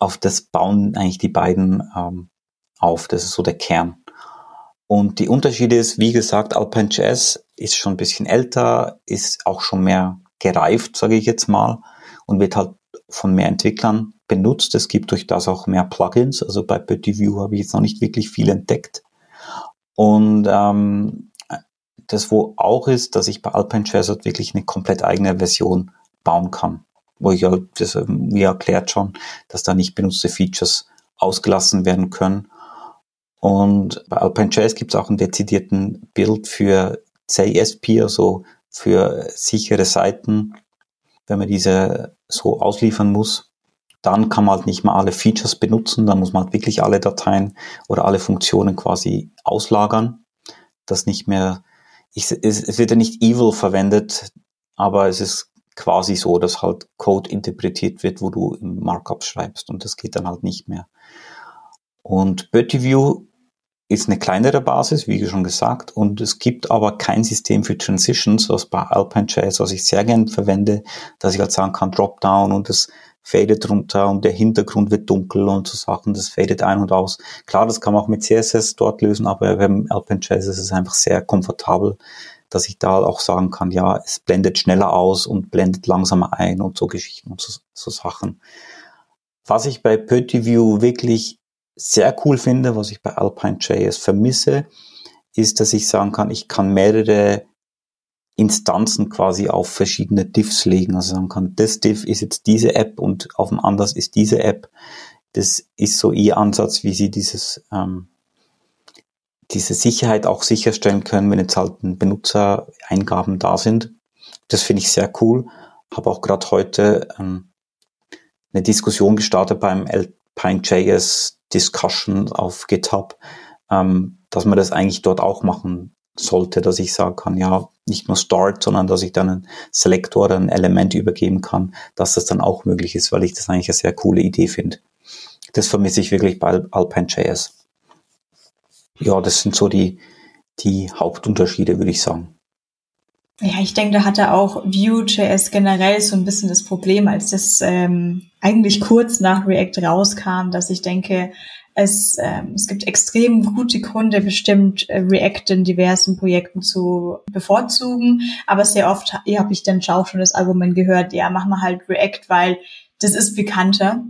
Auf das bauen eigentlich die beiden ähm, auf. Das ist so der Kern. Und die Unterschiede ist, wie gesagt, Alpine Jazz ist schon ein bisschen älter, ist auch schon mehr gereift, sage ich jetzt mal, und wird halt von mehr Entwicklern benutzt. Es gibt durch das auch mehr Plugins. Also bei Petit View habe ich jetzt noch nicht wirklich viel entdeckt. Und ähm, das wo auch ist, dass ich bei Alpine Chazard wirklich eine komplett eigene Version bauen kann. Wo ich ja, das, wie erklärt schon, dass da nicht benutzte Features ausgelassen werden können. Und bei Alpine Jazz gibt es auch einen dezidierten Bild für CSP, also für sichere Seiten, wenn man diese so ausliefern muss, dann kann man halt nicht mehr alle Features benutzen, dann muss man halt wirklich alle Dateien oder alle Funktionen quasi auslagern. Das nicht mehr, ich, es, es wird ja nicht evil verwendet, aber es ist quasi so, dass halt Code interpretiert wird, wo du im Markup schreibst und das geht dann halt nicht mehr. Und BertieView ist eine kleinere Basis, wie schon gesagt, und es gibt aber kein System für Transitions, was bei Alpine.js, was ich sehr gern verwende, dass ich halt sagen kann, Dropdown und das fadet runter und der Hintergrund wird dunkel und so Sachen, das fadet ein und aus. Klar, das kann man auch mit CSS dort lösen, aber beim Alpine.js ist es einfach sehr komfortabel, dass ich da auch sagen kann, ja, es blendet schneller aus und blendet langsamer ein und so Geschichten und so, so Sachen. Was ich bei PötiView wirklich sehr cool finde, was ich bei Alpine.js vermisse, ist, dass ich sagen kann, ich kann mehrere Instanzen quasi auf verschiedene Diffs legen. Also sagen kann, das Diff ist jetzt diese App und auf dem anders ist diese App. Das ist so ihr Ansatz, wie sie dieses, ähm, diese Sicherheit auch sicherstellen können, wenn jetzt halt ein Benutzereingaben da sind. Das finde ich sehr cool. Habe auch gerade heute ähm, eine Diskussion gestartet beim Alpine.js Discussion auf GitHub, ähm, dass man das eigentlich dort auch machen sollte, dass ich sagen kann, ja, nicht nur Start, sondern dass ich dann einen Selektor oder ein Element übergeben kann, dass das dann auch möglich ist, weil ich das eigentlich eine sehr coole Idee finde. Das vermisse ich wirklich bei Alpine.js. Ja, das sind so die, die Hauptunterschiede, würde ich sagen. Ja, ich denke, da hatte auch Vue.js generell so ein bisschen das Problem, als das ähm, eigentlich kurz nach React rauskam, dass ich denke, es, ähm, es gibt extrem gute Gründe, bestimmt äh, React in diversen Projekten zu bevorzugen. Aber sehr oft habe ich dann auch schon das Argument gehört, ja, machen wir halt React, weil das ist bekannter.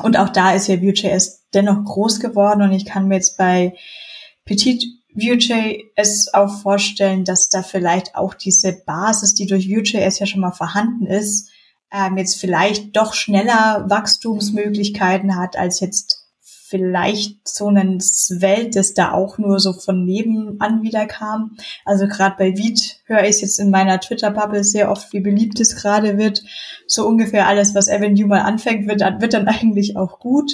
Und auch da ist ja Vue.js dennoch groß geworden und ich kann mir jetzt bei Petit Vue.js auch vorstellen, dass da vielleicht auch diese Basis, die durch Vue.js ja schon mal vorhanden ist, ähm, jetzt vielleicht doch schneller Wachstumsmöglichkeiten hat als jetzt vielleicht so ein Welt, das da auch nur so von nebenan wieder kam. Also gerade bei Viet höre ich jetzt in meiner Twitter-Bubble sehr oft, wie beliebt es gerade wird. So ungefähr alles, was Avenue mal anfängt, wird, wird dann eigentlich auch gut.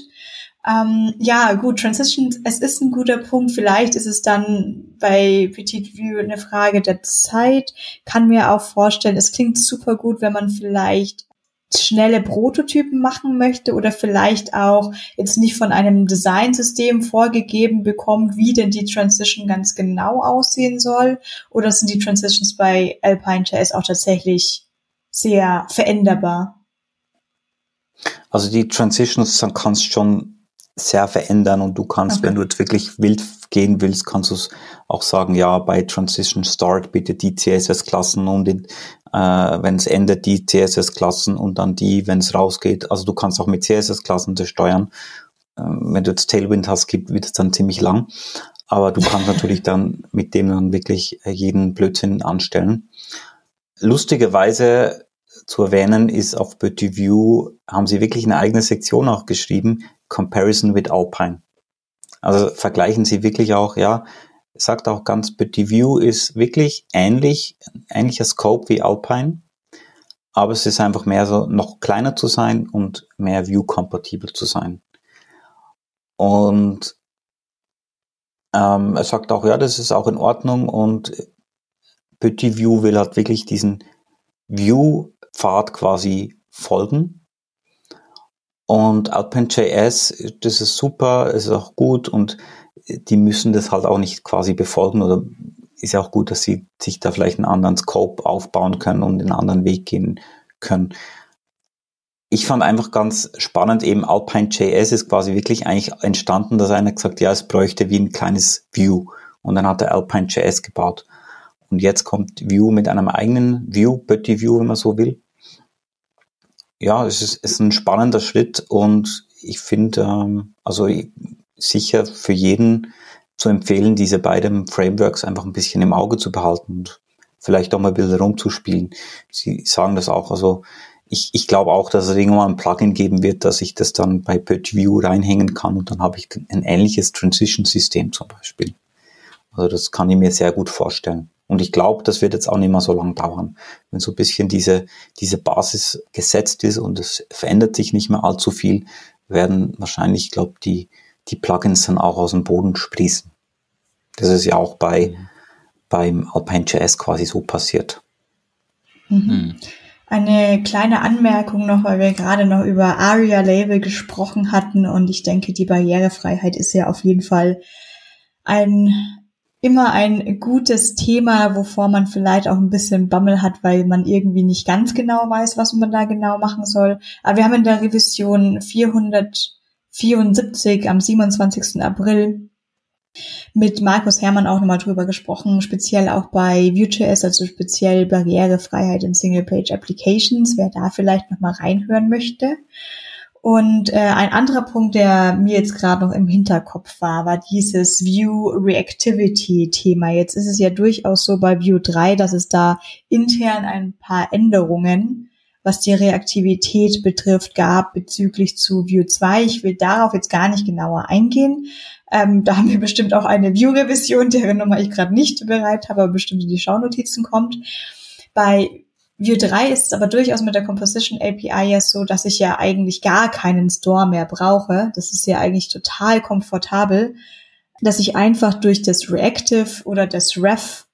Ähm, ja, gut, Transition, es ist ein guter Punkt. Vielleicht ist es dann bei Petit View eine Frage der Zeit. Kann mir auch vorstellen, es klingt super gut, wenn man vielleicht schnelle Prototypen machen möchte oder vielleicht auch jetzt nicht von einem Designsystem vorgegeben bekommt, wie denn die Transition ganz genau aussehen soll? Oder sind die Transitions bei Alpine.js auch tatsächlich sehr veränderbar? Also die Transitions kannst schon sehr verändern und du kannst, okay. wenn du jetzt wirklich wild gehen willst, kannst du es auch sagen, ja, bei Transition Start bitte die CSS-Klassen und in, äh, wenn es endet, die CSS-Klassen und dann die, wenn es rausgeht. Also du kannst auch mit CSS-Klassen das steuern. Äh, wenn du jetzt Tailwind hast, gibt, wird es dann ziemlich lang. Aber du kannst natürlich dann mit dem dann wirklich jeden Blödsinn anstellen. Lustigerweise zu erwähnen ist auf Petit View, haben sie wirklich eine eigene Sektion auch geschrieben, Comparison with Alpine. Also vergleichen sie wirklich auch, ja, sagt auch ganz, Petit View ist wirklich ähnlich, ähnlicher Scope wie Alpine, aber es ist einfach mehr so, noch kleiner zu sein und mehr View-kompatibel zu sein. Und ähm, er sagt auch, ja, das ist auch in Ordnung und Petit View will halt wirklich diesen View-Pfad quasi folgen. Und Alpine.js, das ist super, ist auch gut und die müssen das halt auch nicht quasi befolgen oder ist ja auch gut, dass sie sich da vielleicht einen anderen Scope aufbauen können und einen anderen Weg gehen können. Ich fand einfach ganz spannend, eben Alpine.js ist quasi wirklich eigentlich entstanden, dass einer gesagt, ja, es bräuchte wie ein kleines View. Und dann hat er Alpine.js gebaut. Und jetzt kommt View mit einem eigenen View, Petit View, wenn man so will. Ja, es ist, ist ein spannender Schritt und ich finde, ähm, also sicher für jeden zu empfehlen, diese beiden Frameworks einfach ein bisschen im Auge zu behalten und vielleicht auch mal bisschen rumzuspielen. Sie sagen das auch, also ich, ich glaube auch, dass es irgendwann ein Plugin geben wird, dass ich das dann bei PurgeView reinhängen kann und dann habe ich ein ähnliches Transition-System zum Beispiel. Also das kann ich mir sehr gut vorstellen. Und ich glaube, das wird jetzt auch nicht mehr so lange dauern. Wenn so ein bisschen diese, diese Basis gesetzt ist und es verändert sich nicht mehr allzu viel, werden wahrscheinlich, ich glaube, die, die Plugins dann auch aus dem Boden sprießen. Das ist ja auch bei, mhm. beim Alpine.js quasi so passiert. Mhm. mhm. Eine kleine Anmerkung noch, weil wir gerade noch über ARIA Label gesprochen hatten und ich denke, die Barrierefreiheit ist ja auf jeden Fall ein immer ein gutes Thema, wovor man vielleicht auch ein bisschen Bammel hat, weil man irgendwie nicht ganz genau weiß, was man da genau machen soll. Aber wir haben in der Revision 474 am 27. April mit Markus Hermann auch nochmal drüber gesprochen, speziell auch bei Vue.js, also speziell Barrierefreiheit in Single-Page Applications, wer da vielleicht nochmal reinhören möchte. Und äh, ein anderer Punkt, der mir jetzt gerade noch im Hinterkopf war, war dieses View Reactivity Thema. Jetzt ist es ja durchaus so bei View 3, dass es da intern ein paar Änderungen, was die Reaktivität betrifft, gab bezüglich zu View 2. Ich will darauf jetzt gar nicht genauer eingehen. Ähm, da haben wir bestimmt auch eine View-Revision, deren Nummer ich gerade nicht bereit habe, aber bestimmt in die Schaunotizen kommt. Bei Vue 3 ist es aber durchaus mit der Composition API ja so, dass ich ja eigentlich gar keinen Store mehr brauche. Das ist ja eigentlich total komfortabel, dass ich einfach durch das Reactive oder das Ref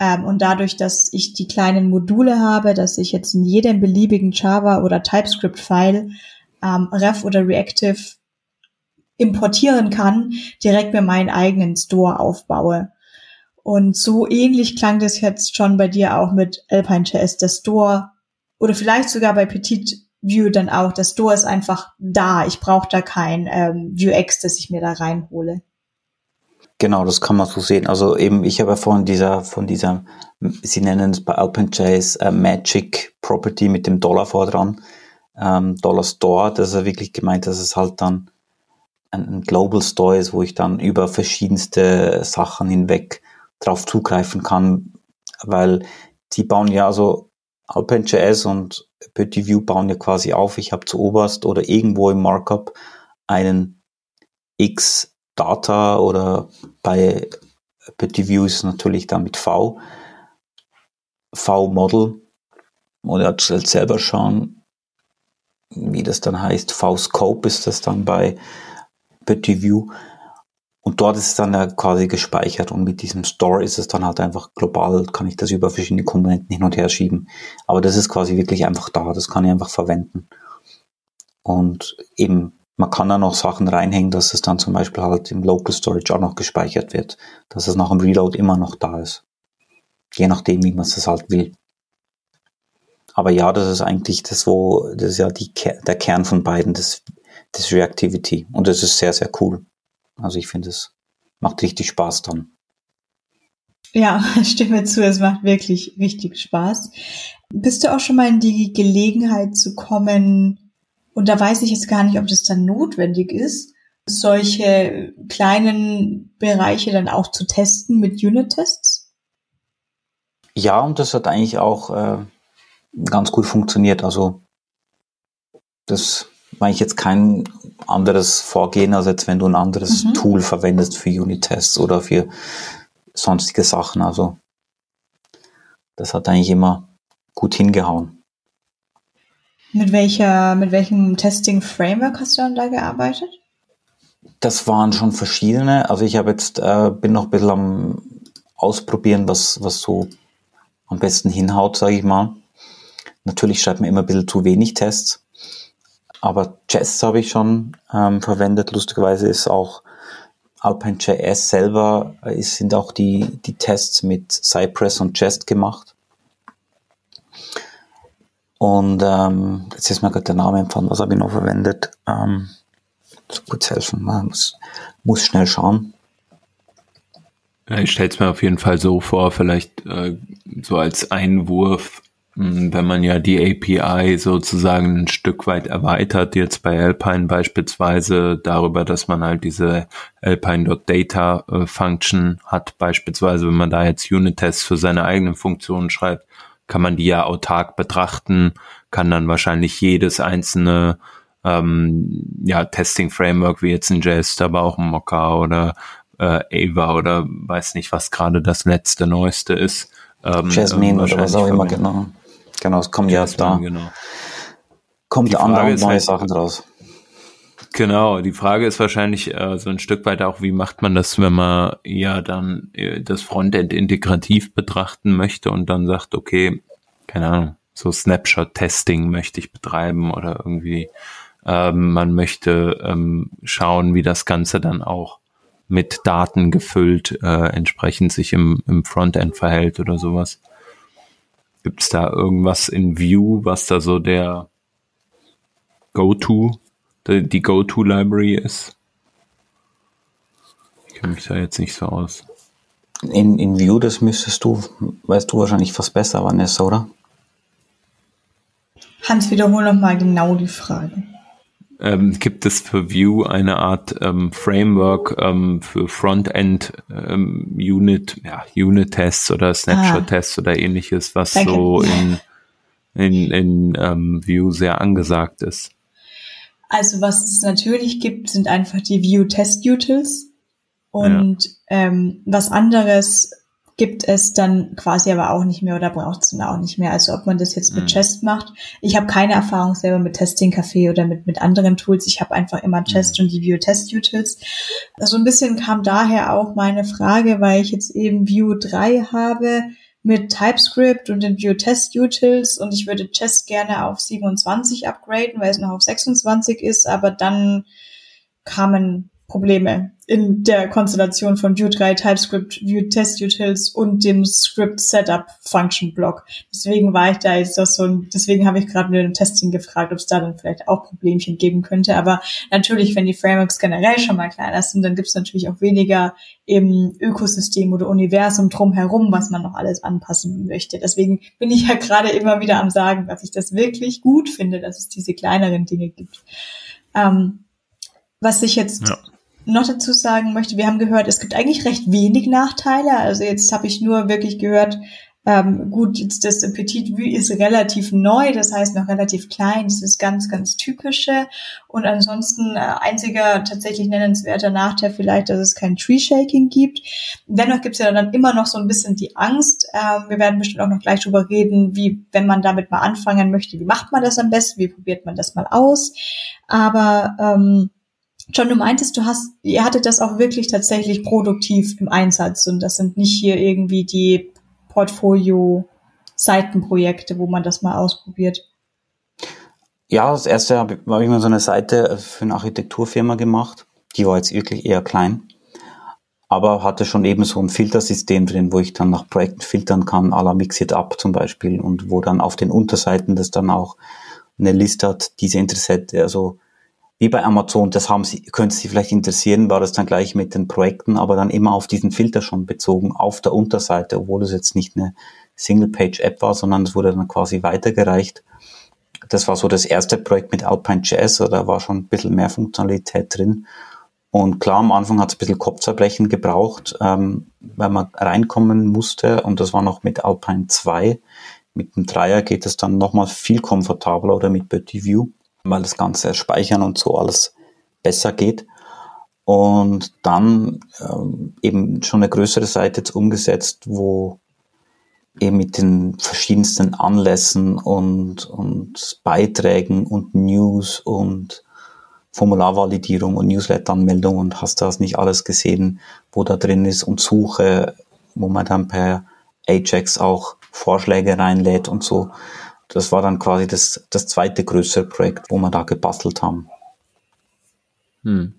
ähm, und dadurch, dass ich die kleinen Module habe, dass ich jetzt in jedem beliebigen Java oder TypeScript-File ähm, Ref oder Reactive importieren kann, direkt mir meinen eigenen Store aufbaue. Und so ähnlich klang das jetzt schon bei dir auch mit Alpine.js, der Store oder vielleicht sogar bei Petit View dann auch. Der Store ist einfach da. Ich brauche da kein ähm, Vuex, das ich mir da reinhole. Genau, das kann man so sehen. Also eben, ich habe ja vorhin dieser, von dieser, Sie nennen es bei Alpine.js äh, Magic Property mit dem Dollar vor dran, ähm, Dollar Store, das ist ja wirklich gemeint, dass es halt dann ein, ein Global Store ist, wo ich dann über verschiedenste Sachen hinweg drauf zugreifen kann, weil die bauen ja also OpenJS und Petit bauen ja quasi auf, ich habe zu oberst oder irgendwo im Markup einen X Data oder bei Petit View ist natürlich dann mit V, V Model. Oder halt selber schauen, wie das dann heißt, V Scope ist das dann bei Petit View und dort ist es dann ja quasi gespeichert und mit diesem Store ist es dann halt einfach global, kann ich das über verschiedene Komponenten hin und her schieben. Aber das ist quasi wirklich einfach da, das kann ich einfach verwenden. Und eben, man kann da noch Sachen reinhängen, dass es dann zum Beispiel halt im Local Storage auch noch gespeichert wird, dass es nach dem Reload immer noch da ist. Je nachdem, wie man es halt will. Aber ja, das ist eigentlich das, wo, das ist ja die, der Kern von beiden, das, das Reactivity. Und das ist sehr, sehr cool. Also ich finde, es macht richtig Spaß dann. Ja, stimme zu, es macht wirklich richtig Spaß. Bist du auch schon mal in die Gelegenheit zu kommen, und da weiß ich jetzt gar nicht, ob das dann notwendig ist, solche kleinen Bereiche dann auch zu testen mit Unit-Tests? Ja, und das hat eigentlich auch äh, ganz gut funktioniert. Also das war ich jetzt kein anderes Vorgehen, als jetzt wenn du ein anderes mhm. Tool verwendest für Unit-Tests oder für sonstige Sachen. Also das hat eigentlich immer gut hingehauen. Mit welcher, mit welchem Testing-Framework hast du dann da gearbeitet? Das waren schon verschiedene. Also ich habe jetzt, äh, bin noch ein bisschen am Ausprobieren, was, was so am besten hinhaut, sage ich mal. Natürlich schreibt man immer ein bisschen zu wenig Tests. Aber Jest habe ich schon ähm, verwendet. Lustigerweise ist auch Alpine.js selber, äh, sind auch die, die Tests mit Cypress und Jest gemacht. Und ähm, jetzt ist mir gerade der Name empfangen, was habe ich noch verwendet? Ähm, so kurz helfen, man muss, muss schnell schauen. Ich stelle es mir auf jeden Fall so vor, vielleicht äh, so als Einwurf, wenn man ja die API sozusagen ein Stück weit erweitert, jetzt bei Alpine beispielsweise darüber, dass man halt diese Alpine.data äh, Function hat, beispielsweise wenn man da jetzt Unit-Tests für seine eigenen Funktionen schreibt, kann man die ja autark betrachten, kann dann wahrscheinlich jedes einzelne ähm, ja, Testing-Framework wie jetzt ein Jest, aber auch ein Mocha oder äh, Ava oder weiß nicht, was gerade das letzte Neueste ist. Ähm, Jasmine oder was auch immer, genau. Genau, es kommt ja da. Genau. Kommt ja andere neue halt, Sachen draus. Genau, die Frage ist wahrscheinlich äh, so ein Stück weit auch, wie macht man das, wenn man ja dann äh, das Frontend integrativ betrachten möchte und dann sagt, okay, keine Ahnung, so Snapshot-Testing möchte ich betreiben oder irgendwie ähm, man möchte ähm, schauen, wie das Ganze dann auch mit Daten gefüllt äh, entsprechend sich im, im Frontend verhält oder sowas. Gibt es da irgendwas in View, was da so der Go-To, die, Go-To-Library ist? Ich kenne mich da jetzt nicht so aus. In, in View, das müsstest du, weißt du wahrscheinlich fast besser, Vanessa, oder? Hans, wiederhol nochmal genau die Frage ähm, gibt es für Vue eine Art ähm, Framework ähm, für Frontend ähm, Unit, ja, Unit-Tests oder Snapshot-Tests ah. oder ähnliches, was Danke. so in, in, in ähm, Vue sehr angesagt ist? Also was es natürlich gibt, sind einfach die Vue Test Utils. Und ja. ähm, was anderes gibt es dann quasi aber auch nicht mehr oder braucht es dann auch nicht mehr. Also ob man das jetzt mit mhm. Chest macht. Ich habe keine Erfahrung selber mit Testing Café oder mit, mit anderen Tools. Ich habe einfach immer Chest mhm. und die View Test Utils. Also ein bisschen kam daher auch meine Frage, weil ich jetzt eben View 3 habe mit TypeScript und den View Test Utils und ich würde Chest gerne auf 27 upgraden, weil es noch auf 26 ist, aber dann kamen Probleme in der Konstellation von Vue 3, TypeScript, Vue Test Utils und dem Script Setup Function Block. Deswegen war ich da jetzt das so ein, deswegen habe ich gerade mit dem Testing gefragt, ob es da dann vielleicht auch Problemchen geben könnte. Aber natürlich, wenn die Frameworks generell schon mal kleiner sind, dann gibt es natürlich auch weniger im Ökosystem oder Universum drumherum, was man noch alles anpassen möchte. Deswegen bin ich ja gerade immer wieder am sagen, dass ich das wirklich gut finde, dass es diese kleineren Dinge gibt. Ähm, Was ich jetzt ja. Noch dazu sagen möchte, wir haben gehört, es gibt eigentlich recht wenig Nachteile. Also jetzt habe ich nur wirklich gehört, ähm, gut, jetzt das Petit Vue ist relativ neu, das heißt noch relativ klein, das ist ganz, ganz typische. Und ansonsten äh, einziger tatsächlich nennenswerter Nachteil vielleicht, dass es kein Tree Shaking gibt. Dennoch gibt es ja dann immer noch so ein bisschen die Angst. Ähm, wir werden bestimmt auch noch gleich drüber reden, wie, wenn man damit mal anfangen möchte, wie macht man das am besten, wie probiert man das mal aus. Aber ähm, John, du meintest, du hast, ihr hattet das auch wirklich tatsächlich produktiv im Einsatz und das sind nicht hier irgendwie die Portfolio-Seitenprojekte, wo man das mal ausprobiert? Ja, das erste habe ich mal so eine Seite für eine Architekturfirma gemacht. Die war jetzt wirklich eher klein, aber hatte schon eben so ein Filtersystem drin, wo ich dann nach Projekten filtern kann, à la Mix It Up zum Beispiel und wo dann auf den Unterseiten das dann auch eine Liste hat, diese Interessente, also wie bei Amazon, das haben Sie, könnte Sie vielleicht interessieren, war das dann gleich mit den Projekten, aber dann immer auf diesen Filter schon bezogen, auf der Unterseite, obwohl es jetzt nicht eine Single-Page-App war, sondern es wurde dann quasi weitergereicht. Das war so das erste Projekt mit Alpine Jazz, da war schon ein bisschen mehr Funktionalität drin. Und klar, am Anfang hat es ein bisschen Kopfzerbrechen gebraucht, ähm, weil man reinkommen musste und das war noch mit Alpine 2. Mit dem Dreier geht es dann nochmal viel komfortabler oder mit Betty View weil das ganze Speichern und so alles besser geht. Und dann ähm, eben schon eine größere Seite jetzt umgesetzt, wo eben mit den verschiedensten Anlässen und, und Beiträgen und News und Formularvalidierung und Newsletter-Anmeldung und hast das nicht alles gesehen, wo da drin ist und Suche, wo man dann per Ajax auch Vorschläge reinlädt und so das war dann quasi das, das zweite größere Projekt, wo wir da gebastelt haben. Hm.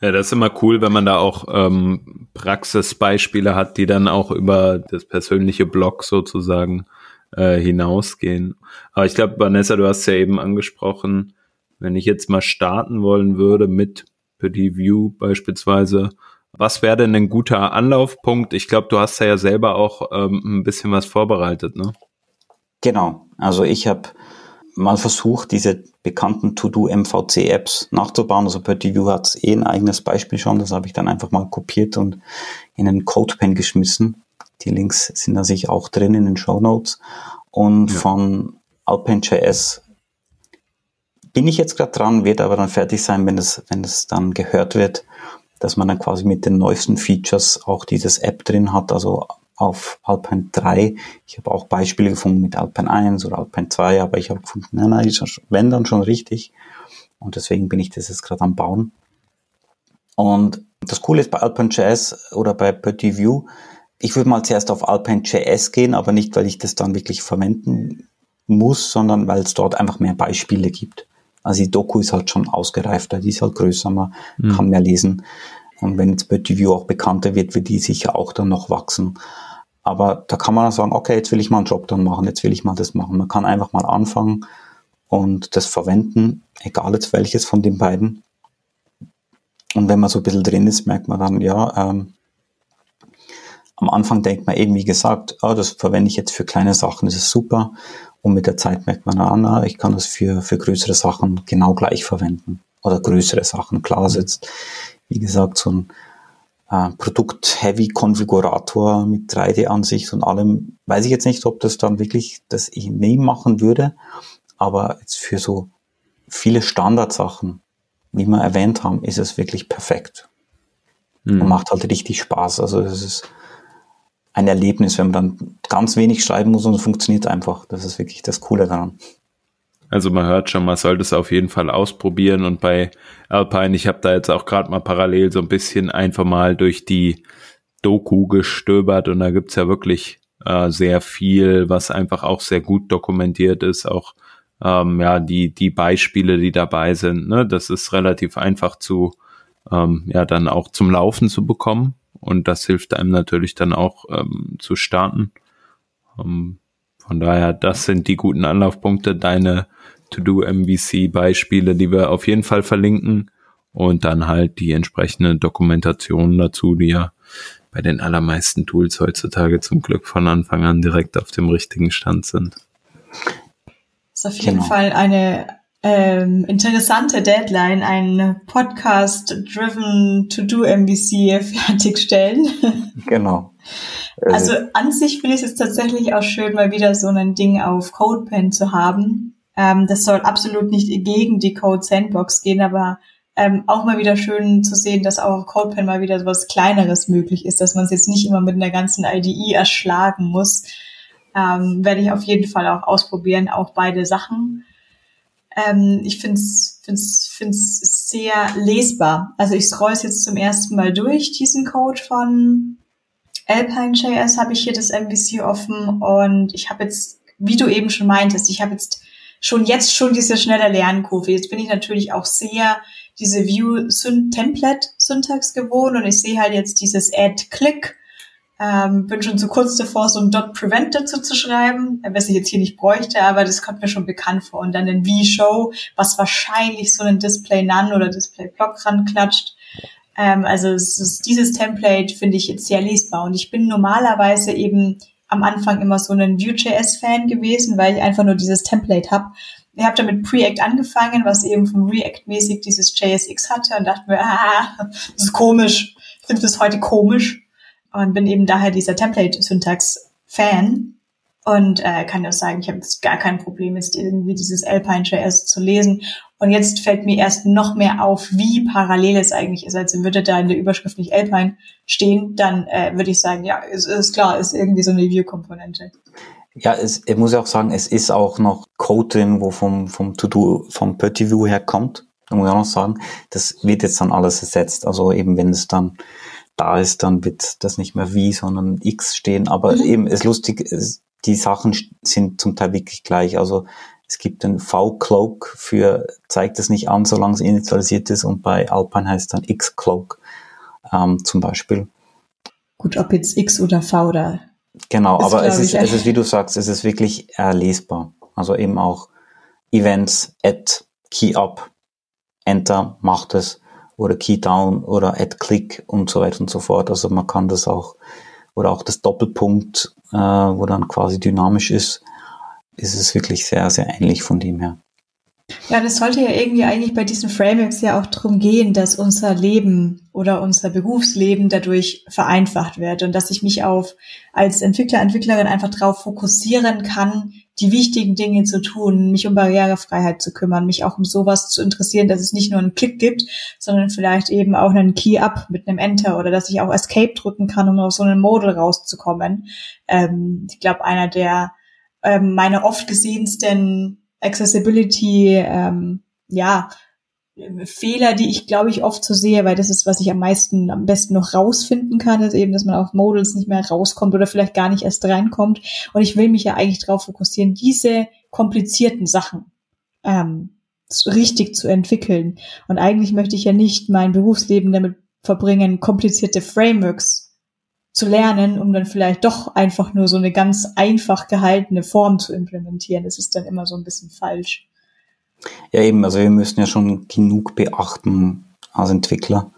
Ja, das ist immer cool, wenn man da auch ähm, Praxisbeispiele hat, die dann auch über das persönliche Blog sozusagen äh, hinausgehen. Aber ich glaube, Vanessa, du hast ja eben angesprochen, wenn ich jetzt mal starten wollen würde mit Petit View beispielsweise, was wäre denn ein guter Anlaufpunkt? Ich glaube, du hast ja selber auch ähm, ein bisschen was vorbereitet, ne? Genau. Also ich habe mal versucht, diese bekannten To-Do-MVC-Apps nachzubauen. Also PertiView hat eh ein eigenes Beispiel schon. Das habe ich dann einfach mal kopiert und in einen CodePen geschmissen. Die Links sind da sicher auch drin in den Show Notes. Und ja. von Alpine.js bin ich jetzt gerade dran, wird aber dann fertig sein, wenn es, wenn es dann gehört wird, dass man dann quasi mit den neuesten Features auch dieses App drin hat. Also auf Alpine 3. Ich habe auch Beispiele gefunden mit Alpine 1 oder Alpine 2, aber ich habe gefunden, nein, nein, ist wenn dann schon richtig. Und deswegen bin ich das jetzt gerade am Bauen. Und das Coole ist bei Alpine JS oder bei Petit View, ich würde mal zuerst auf Alpine JS gehen, aber nicht, weil ich das dann wirklich verwenden muss, sondern weil es dort einfach mehr Beispiele gibt. Also die Doku ist halt schon ausgereifter, die ist halt größer, man mhm. kann mehr lesen. Und wenn jetzt Petit View auch bekannter wird, wird die sicher auch dann noch wachsen. Aber da kann man sagen, okay, jetzt will ich mal einen Job dann machen, jetzt will ich mal das machen. Man kann einfach mal anfangen und das verwenden, egal jetzt welches von den beiden. Und wenn man so ein bisschen drin ist, merkt man dann, ja, ähm, am Anfang denkt man eben, wie gesagt, ah, das verwende ich jetzt für kleine Sachen, das ist super. Und mit der Zeit merkt man, ah, na, ich kann das für, für größere Sachen genau gleich verwenden. Oder größere Sachen. Klar, ist jetzt, wie gesagt, so ein äh, Produkt-Heavy-Konfigurator mit 3D-Ansicht und allem. Weiß ich jetzt nicht, ob das dann wirklich das ich nie machen würde, aber jetzt für so viele Standardsachen, wie wir erwähnt haben, ist es wirklich perfekt. Mhm. Und macht halt richtig Spaß. Also es ist ein Erlebnis, wenn man dann ganz wenig schreiben muss und es funktioniert einfach. Das ist wirklich das Coole daran. Also man hört schon, man sollte es auf jeden Fall ausprobieren und bei Alpine, ich habe da jetzt auch gerade mal parallel so ein bisschen einfach mal durch die Doku gestöbert und da gibt's ja wirklich äh, sehr viel, was einfach auch sehr gut dokumentiert ist, auch ähm, ja die die Beispiele, die dabei sind. Ne? Das ist relativ einfach zu ähm, ja dann auch zum Laufen zu bekommen und das hilft einem natürlich dann auch ähm, zu starten. Ähm, von daher, das sind die guten Anlaufpunkte. Deine To-Do-MVC-Beispiele, die wir auf jeden Fall verlinken. Und dann halt die entsprechende Dokumentation dazu, die ja bei den allermeisten Tools heutzutage zum Glück von Anfang an direkt auf dem richtigen Stand sind. Das ist auf jeden genau. Fall eine ähm, interessante Deadline, ein Podcast-driven To-Do MVC fertigstellen. Genau. Also an sich finde ich es tatsächlich auch schön, mal wieder so ein Ding auf CodePen zu haben. Ähm, das soll absolut nicht gegen die Code Sandbox gehen, aber ähm, auch mal wieder schön zu sehen, dass auch CodePen mal wieder so was Kleineres möglich ist, dass man es jetzt nicht immer mit einer ganzen IDE erschlagen muss. Ähm, werde ich auf jeden Fall auch ausprobieren, auch beide Sachen. Ähm, ich finde es find's, find's sehr lesbar. Also ich scroll jetzt zum ersten Mal durch, diesen Code von Alpine.js habe ich hier das MVC offen und ich habe jetzt, wie du eben schon meintest, ich habe jetzt schon jetzt schon diese schnelle Lernkurve. Jetzt bin ich natürlich auch sehr diese View-Template-Syntax gewohnt und ich sehe halt jetzt dieses Add-Click. Ähm, bin schon zu kurz davor, so ein Dot Prevent dazu zu schreiben, was ich jetzt hier nicht bräuchte, aber das kommt mir schon bekannt vor. Und dann ein V-Show, was wahrscheinlich so einen Display None oder Display Block ranklatscht. Ähm, also ist, dieses Template finde ich jetzt sehr lesbar und ich bin normalerweise eben am Anfang immer so ein Vue.js-Fan gewesen, weil ich einfach nur dieses Template habe. Ich habe damit Preact angefangen, was eben vom React-mäßig dieses JSX hatte und dachte mir, ah, das ist komisch. Ich finde das heute komisch und bin eben daher dieser Template-Syntax-Fan und äh, kann auch sagen, ich habe jetzt gar kein Problem, jetzt irgendwie dieses Alpine.js zu lesen und jetzt fällt mir erst noch mehr auf, wie parallel es eigentlich ist. Also würde da in der Überschrift nicht Alpine stehen, dann äh, würde ich sagen, ja, es ist klar, ist irgendwie so eine View-Komponente. Ja, es, ich muss auch sagen, es ist auch noch Code drin, wo vom, vom To-Do, vom Petit View her kommt. Da muss ich auch noch sagen, das wird jetzt dann alles ersetzt. Also eben, wenn es dann da ist, dann wird das nicht mehr wie, sondern X stehen. Aber mhm. eben, es ist lustig, es, die Sachen sind zum Teil wirklich gleich. Also es gibt einen V-Cloak für, zeigt es nicht an, solange es initialisiert ist und bei Alpine heißt dann X-Cloak ähm, zum Beispiel. Gut, ob jetzt X oder V da. Genau, ist, aber es ist, es ist, wie du sagst, es ist wirklich erlesbar. Also eben auch Events, Add, Key Up, Enter macht es oder Key Down oder Add Click und so weiter und so fort. Also man kann das auch, oder auch das Doppelpunkt, äh, wo dann quasi dynamisch ist, ist es wirklich sehr, sehr ähnlich von dem her. Ja, das sollte ja irgendwie eigentlich bei diesen Frameworks ja auch darum gehen, dass unser Leben oder unser Berufsleben dadurch vereinfacht wird und dass ich mich auf als Entwickler, Entwicklerin einfach darauf fokussieren kann, die wichtigen Dinge zu tun, mich um Barrierefreiheit zu kümmern, mich auch um sowas zu interessieren, dass es nicht nur einen Klick gibt, sondern vielleicht eben auch einen Key-Up mit einem Enter oder dass ich auch Escape drücken kann, um aus so einem Model rauszukommen. Ähm, ich glaube, einer der ähm, meine oft gesehensten Accessibility, ähm, ja, Fehler, die ich glaube ich oft so sehe, weil das ist, was ich am meisten, am besten noch rausfinden kann, ist eben, dass man auf Models nicht mehr rauskommt oder vielleicht gar nicht erst reinkommt. Und ich will mich ja eigentlich darauf fokussieren, diese komplizierten Sachen ähm, richtig zu entwickeln. Und eigentlich möchte ich ja nicht mein Berufsleben damit verbringen, komplizierte Frameworks zu lernen, um dann vielleicht doch einfach nur so eine ganz einfach gehaltene Form zu implementieren. Das ist dann immer so ein bisschen falsch. Ja, eben, also wir müssen ja schon genug beachten als Entwickler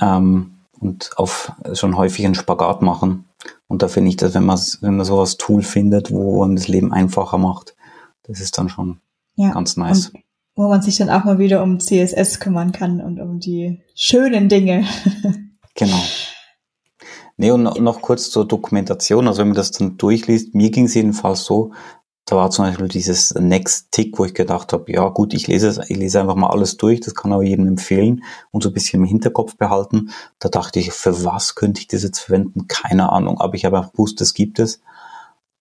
ähm, und auf schon häufig einen Spagat machen. Und da finde ich, dass wenn man, wenn man sowas Tool findet, wo man das Leben einfacher macht, das ist dann schon ja, ganz nice. Und wo man sich dann auch mal wieder um CSS kümmern kann und um die schönen Dinge. genau. Nee, und noch kurz zur Dokumentation. Also wenn man das dann durchliest, mir ging es jedenfalls so, da war zum Beispiel dieses Next Tick, wo ich gedacht habe, ja gut, ich lese es, ich lese einfach mal alles durch, das kann aber jedem empfehlen und so ein bisschen im Hinterkopf behalten. Da dachte ich, für was könnte ich das jetzt verwenden? Keine Ahnung, aber ich habe einfach gewusst, das gibt es.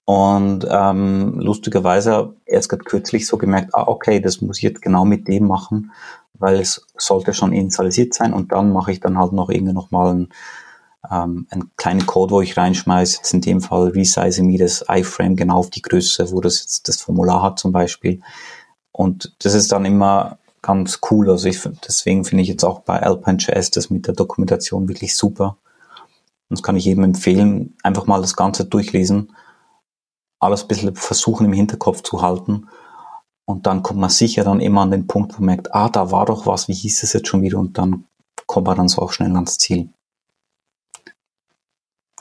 Und ähm, lustigerweise erst gerade kürzlich so gemerkt, ah, okay, das muss ich jetzt genau mit dem machen, weil es sollte schon initialisiert sein und dann mache ich dann halt noch irgendwie nochmal ein ähm, einen kleinen Code, wo ich reinschmeiße, jetzt in dem Fall resize mir das iFrame genau auf die Größe, wo das jetzt das Formular hat zum Beispiel. Und das ist dann immer ganz cool. Also ich, deswegen finde ich jetzt auch bei Alpine.js das mit der Dokumentation wirklich super. Und das kann ich jedem empfehlen, einfach mal das Ganze durchlesen, alles ein bisschen versuchen im Hinterkopf zu halten. Und dann kommt man sicher dann immer an den Punkt, wo man merkt, ah, da war doch was, wie hieß es jetzt schon wieder? Und dann kommt man dann so auch schnell ans Ziel.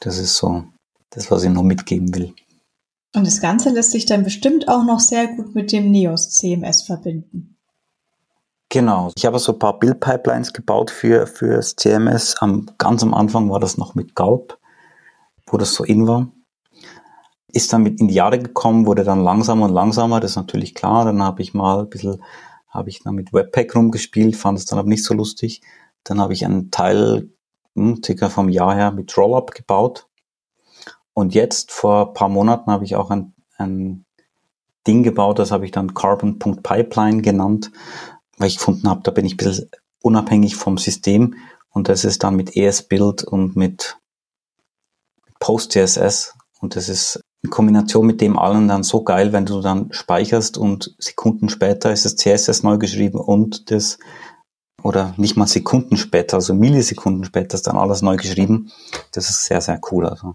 Das ist so das, was ich noch mitgeben will. Und das Ganze lässt sich dann bestimmt auch noch sehr gut mit dem Neos CMS verbinden. Genau. Ich habe so ein paar Build-Pipelines gebaut für, für das CMS. Am, ganz am Anfang war das noch mit Gulp, wo das so in war. Ist dann mit in die Jahre gekommen, wurde dann langsamer und langsamer, das ist natürlich klar. Dann habe ich mal ein bisschen, habe ich dann mit Webpack rumgespielt, fand es dann aber nicht so lustig. Dann habe ich einen Teil, hm, circa vom Jahr her, mit Rollup gebaut. Und jetzt, vor paar Monaten, habe ich auch ein, ein Ding gebaut, das habe ich dann Carbon.pipeline genannt weil ich gefunden habe, da bin ich ein bisschen unabhängig vom System und das ist dann mit ES-Build und mit Post-CSS und das ist in Kombination mit dem allen dann so geil, wenn du dann speicherst und Sekunden später ist das CSS neu geschrieben und das oder nicht mal Sekunden später, also Millisekunden später ist dann alles neu geschrieben. Das ist sehr, sehr cool. Also.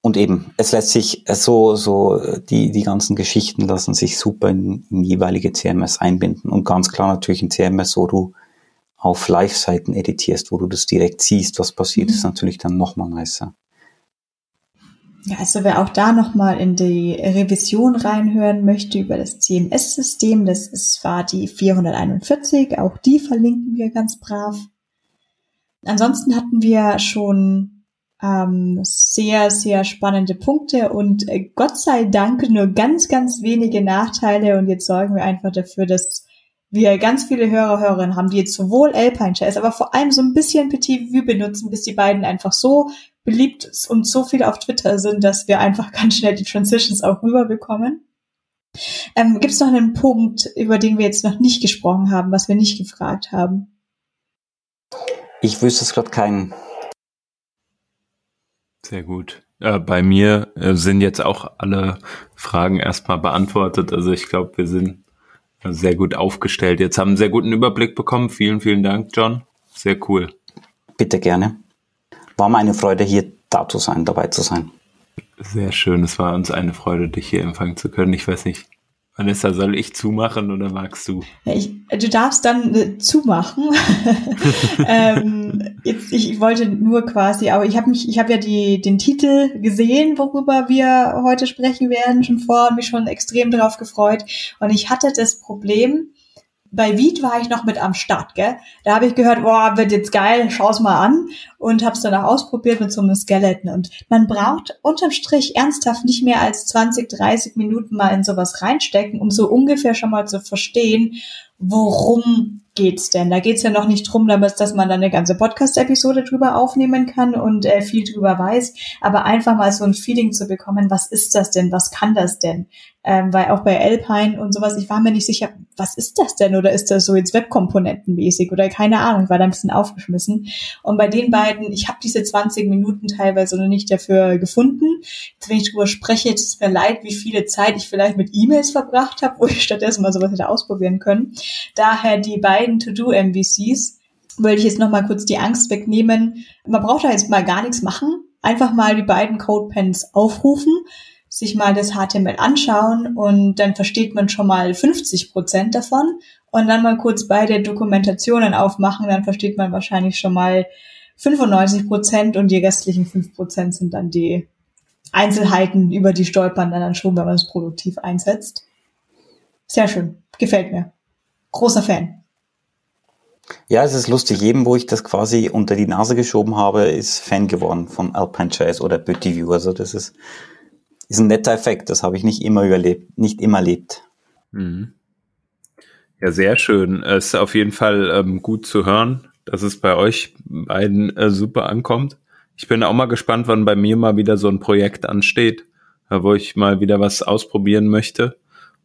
Und eben, es lässt sich äh, so, so, äh, die, die ganzen Geschichten lassen sich super in, in jeweilige CMS einbinden. Und ganz klar natürlich ein CMS, wo du auf Live-Seiten editierst, wo du das direkt siehst, was passiert, mhm. ist natürlich dann nochmal nicer. Ja, also wer auch da nochmal in die Revision reinhören möchte über das CMS-System, das ist, war die 441, auch die verlinken wir ganz brav. Ansonsten hatten wir schon ähm, sehr, sehr spannende Punkte und äh, Gott sei Dank nur ganz, ganz wenige Nachteile und jetzt sorgen wir einfach dafür, dass wir ganz viele Hörer, Hörerinnen haben, die jetzt sowohl Alpine Chess, aber vor allem so ein bisschen Petit Vue benutzen, bis die beiden einfach so beliebt und so viel auf Twitter sind, dass wir einfach ganz schnell die Transitions auch rüberbekommen. Ähm, Gibt es noch einen Punkt, über den wir jetzt noch nicht gesprochen haben, was wir nicht gefragt haben? Ich wüsste es gerade keinen. Sehr gut. Äh, bei mir äh, sind jetzt auch alle Fragen erstmal beantwortet. Also ich glaube, wir sind sehr gut aufgestellt. Jetzt haben einen sehr guten Überblick bekommen. Vielen, vielen Dank, John. Sehr cool. Bitte gerne. War mir eine Freude, hier da zu sein, dabei zu sein. Sehr schön. Es war uns eine Freude, dich hier empfangen zu können. Ich weiß nicht, Vanessa, soll ich zumachen oder magst du? Ich, du darfst dann äh, zumachen. ähm, jetzt, ich wollte nur quasi, aber ich habe mich, ich habe ja die, den Titel gesehen, worüber wir heute sprechen werden, schon vor mich schon extrem darauf gefreut. Und ich hatte das Problem, bei Viet war ich noch mit am Start, gell? Da habe ich gehört, boah, wird jetzt geil, schau's mal an und hab's dann auch ausprobiert mit so einem Skeleton. Und man braucht unterm Strich ernsthaft nicht mehr als 20, 30 Minuten mal in sowas reinstecken, um so ungefähr schon mal zu verstehen, worum geht's denn? Da geht's ja noch nicht drum, dass man dann eine ganze Podcast-Episode drüber aufnehmen kann und äh, viel drüber weiß, aber einfach mal so ein Feeling zu bekommen, was ist das denn? Was kann das denn? Ähm, weil auch bei Alpine und sowas, ich war mir nicht sicher, was ist das denn? Oder ist das so jetzt Webkomponentenmäßig oder keine Ahnung, war da ein bisschen aufgeschmissen. Und bei den beiden, ich habe diese 20 Minuten teilweise noch nicht dafür gefunden. Jetzt, wenn ich drüber spreche, tut es mir leid, wie viele Zeit ich vielleicht mit E-Mails verbracht habe, wo ich stattdessen mal sowas hätte ausprobieren können. Daher die beiden To-Do-MVCs wollte ich jetzt noch mal kurz die Angst wegnehmen. Man braucht da jetzt mal gar nichts machen. Einfach mal die beiden Codepens aufrufen sich mal das HTML anschauen und dann versteht man schon mal 50 Prozent davon und dann mal kurz beide Dokumentationen aufmachen, dann versteht man wahrscheinlich schon mal 95 Prozent und die restlichen 5 Prozent sind dann die Einzelheiten, über die stolpern dann, dann schon, wenn man es produktiv einsetzt. Sehr schön. Gefällt mir. Großer Fan. Ja, es ist lustig. Jedem, wo ich das quasi unter die Nase geschoben habe, ist Fan geworden von Alpine Jazz oder View. Also das ist, ist ein netter Effekt. Das habe ich nicht immer überlebt, nicht immer erlebt. Mhm. Ja, sehr schön. Es ist auf jeden Fall ähm, gut zu hören, dass es bei euch beiden äh, super ankommt. Ich bin auch mal gespannt, wann bei mir mal wieder so ein Projekt ansteht, äh, wo ich mal wieder was ausprobieren möchte.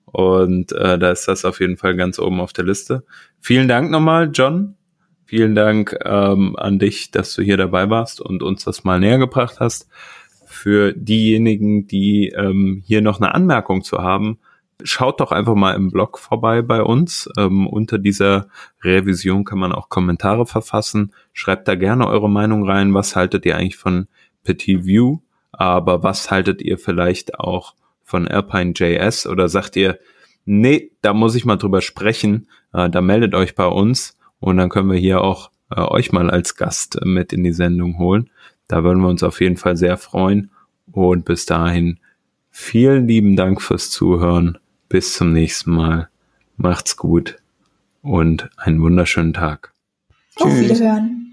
Und äh, da ist das auf jeden Fall ganz oben auf der Liste. Vielen Dank nochmal, John. Vielen Dank ähm, an dich, dass du hier dabei warst und uns das mal näher gebracht hast für diejenigen, die ähm, hier noch eine Anmerkung zu haben, schaut doch einfach mal im Blog vorbei bei uns. Ähm, unter dieser Revision kann man auch Kommentare verfassen. Schreibt da gerne eure Meinung rein. Was haltet ihr eigentlich von Petit View? Aber was haltet ihr vielleicht auch von Alpine JS? Oder sagt ihr, nee, da muss ich mal drüber sprechen. Äh, da meldet euch bei uns und dann können wir hier auch äh, euch mal als Gast mit in die Sendung holen. Da würden wir uns auf jeden Fall sehr freuen. Und bis dahin vielen lieben Dank fürs Zuhören. Bis zum nächsten Mal. Macht's gut und einen wunderschönen Tag. Auf Tschüss. Wiederhören.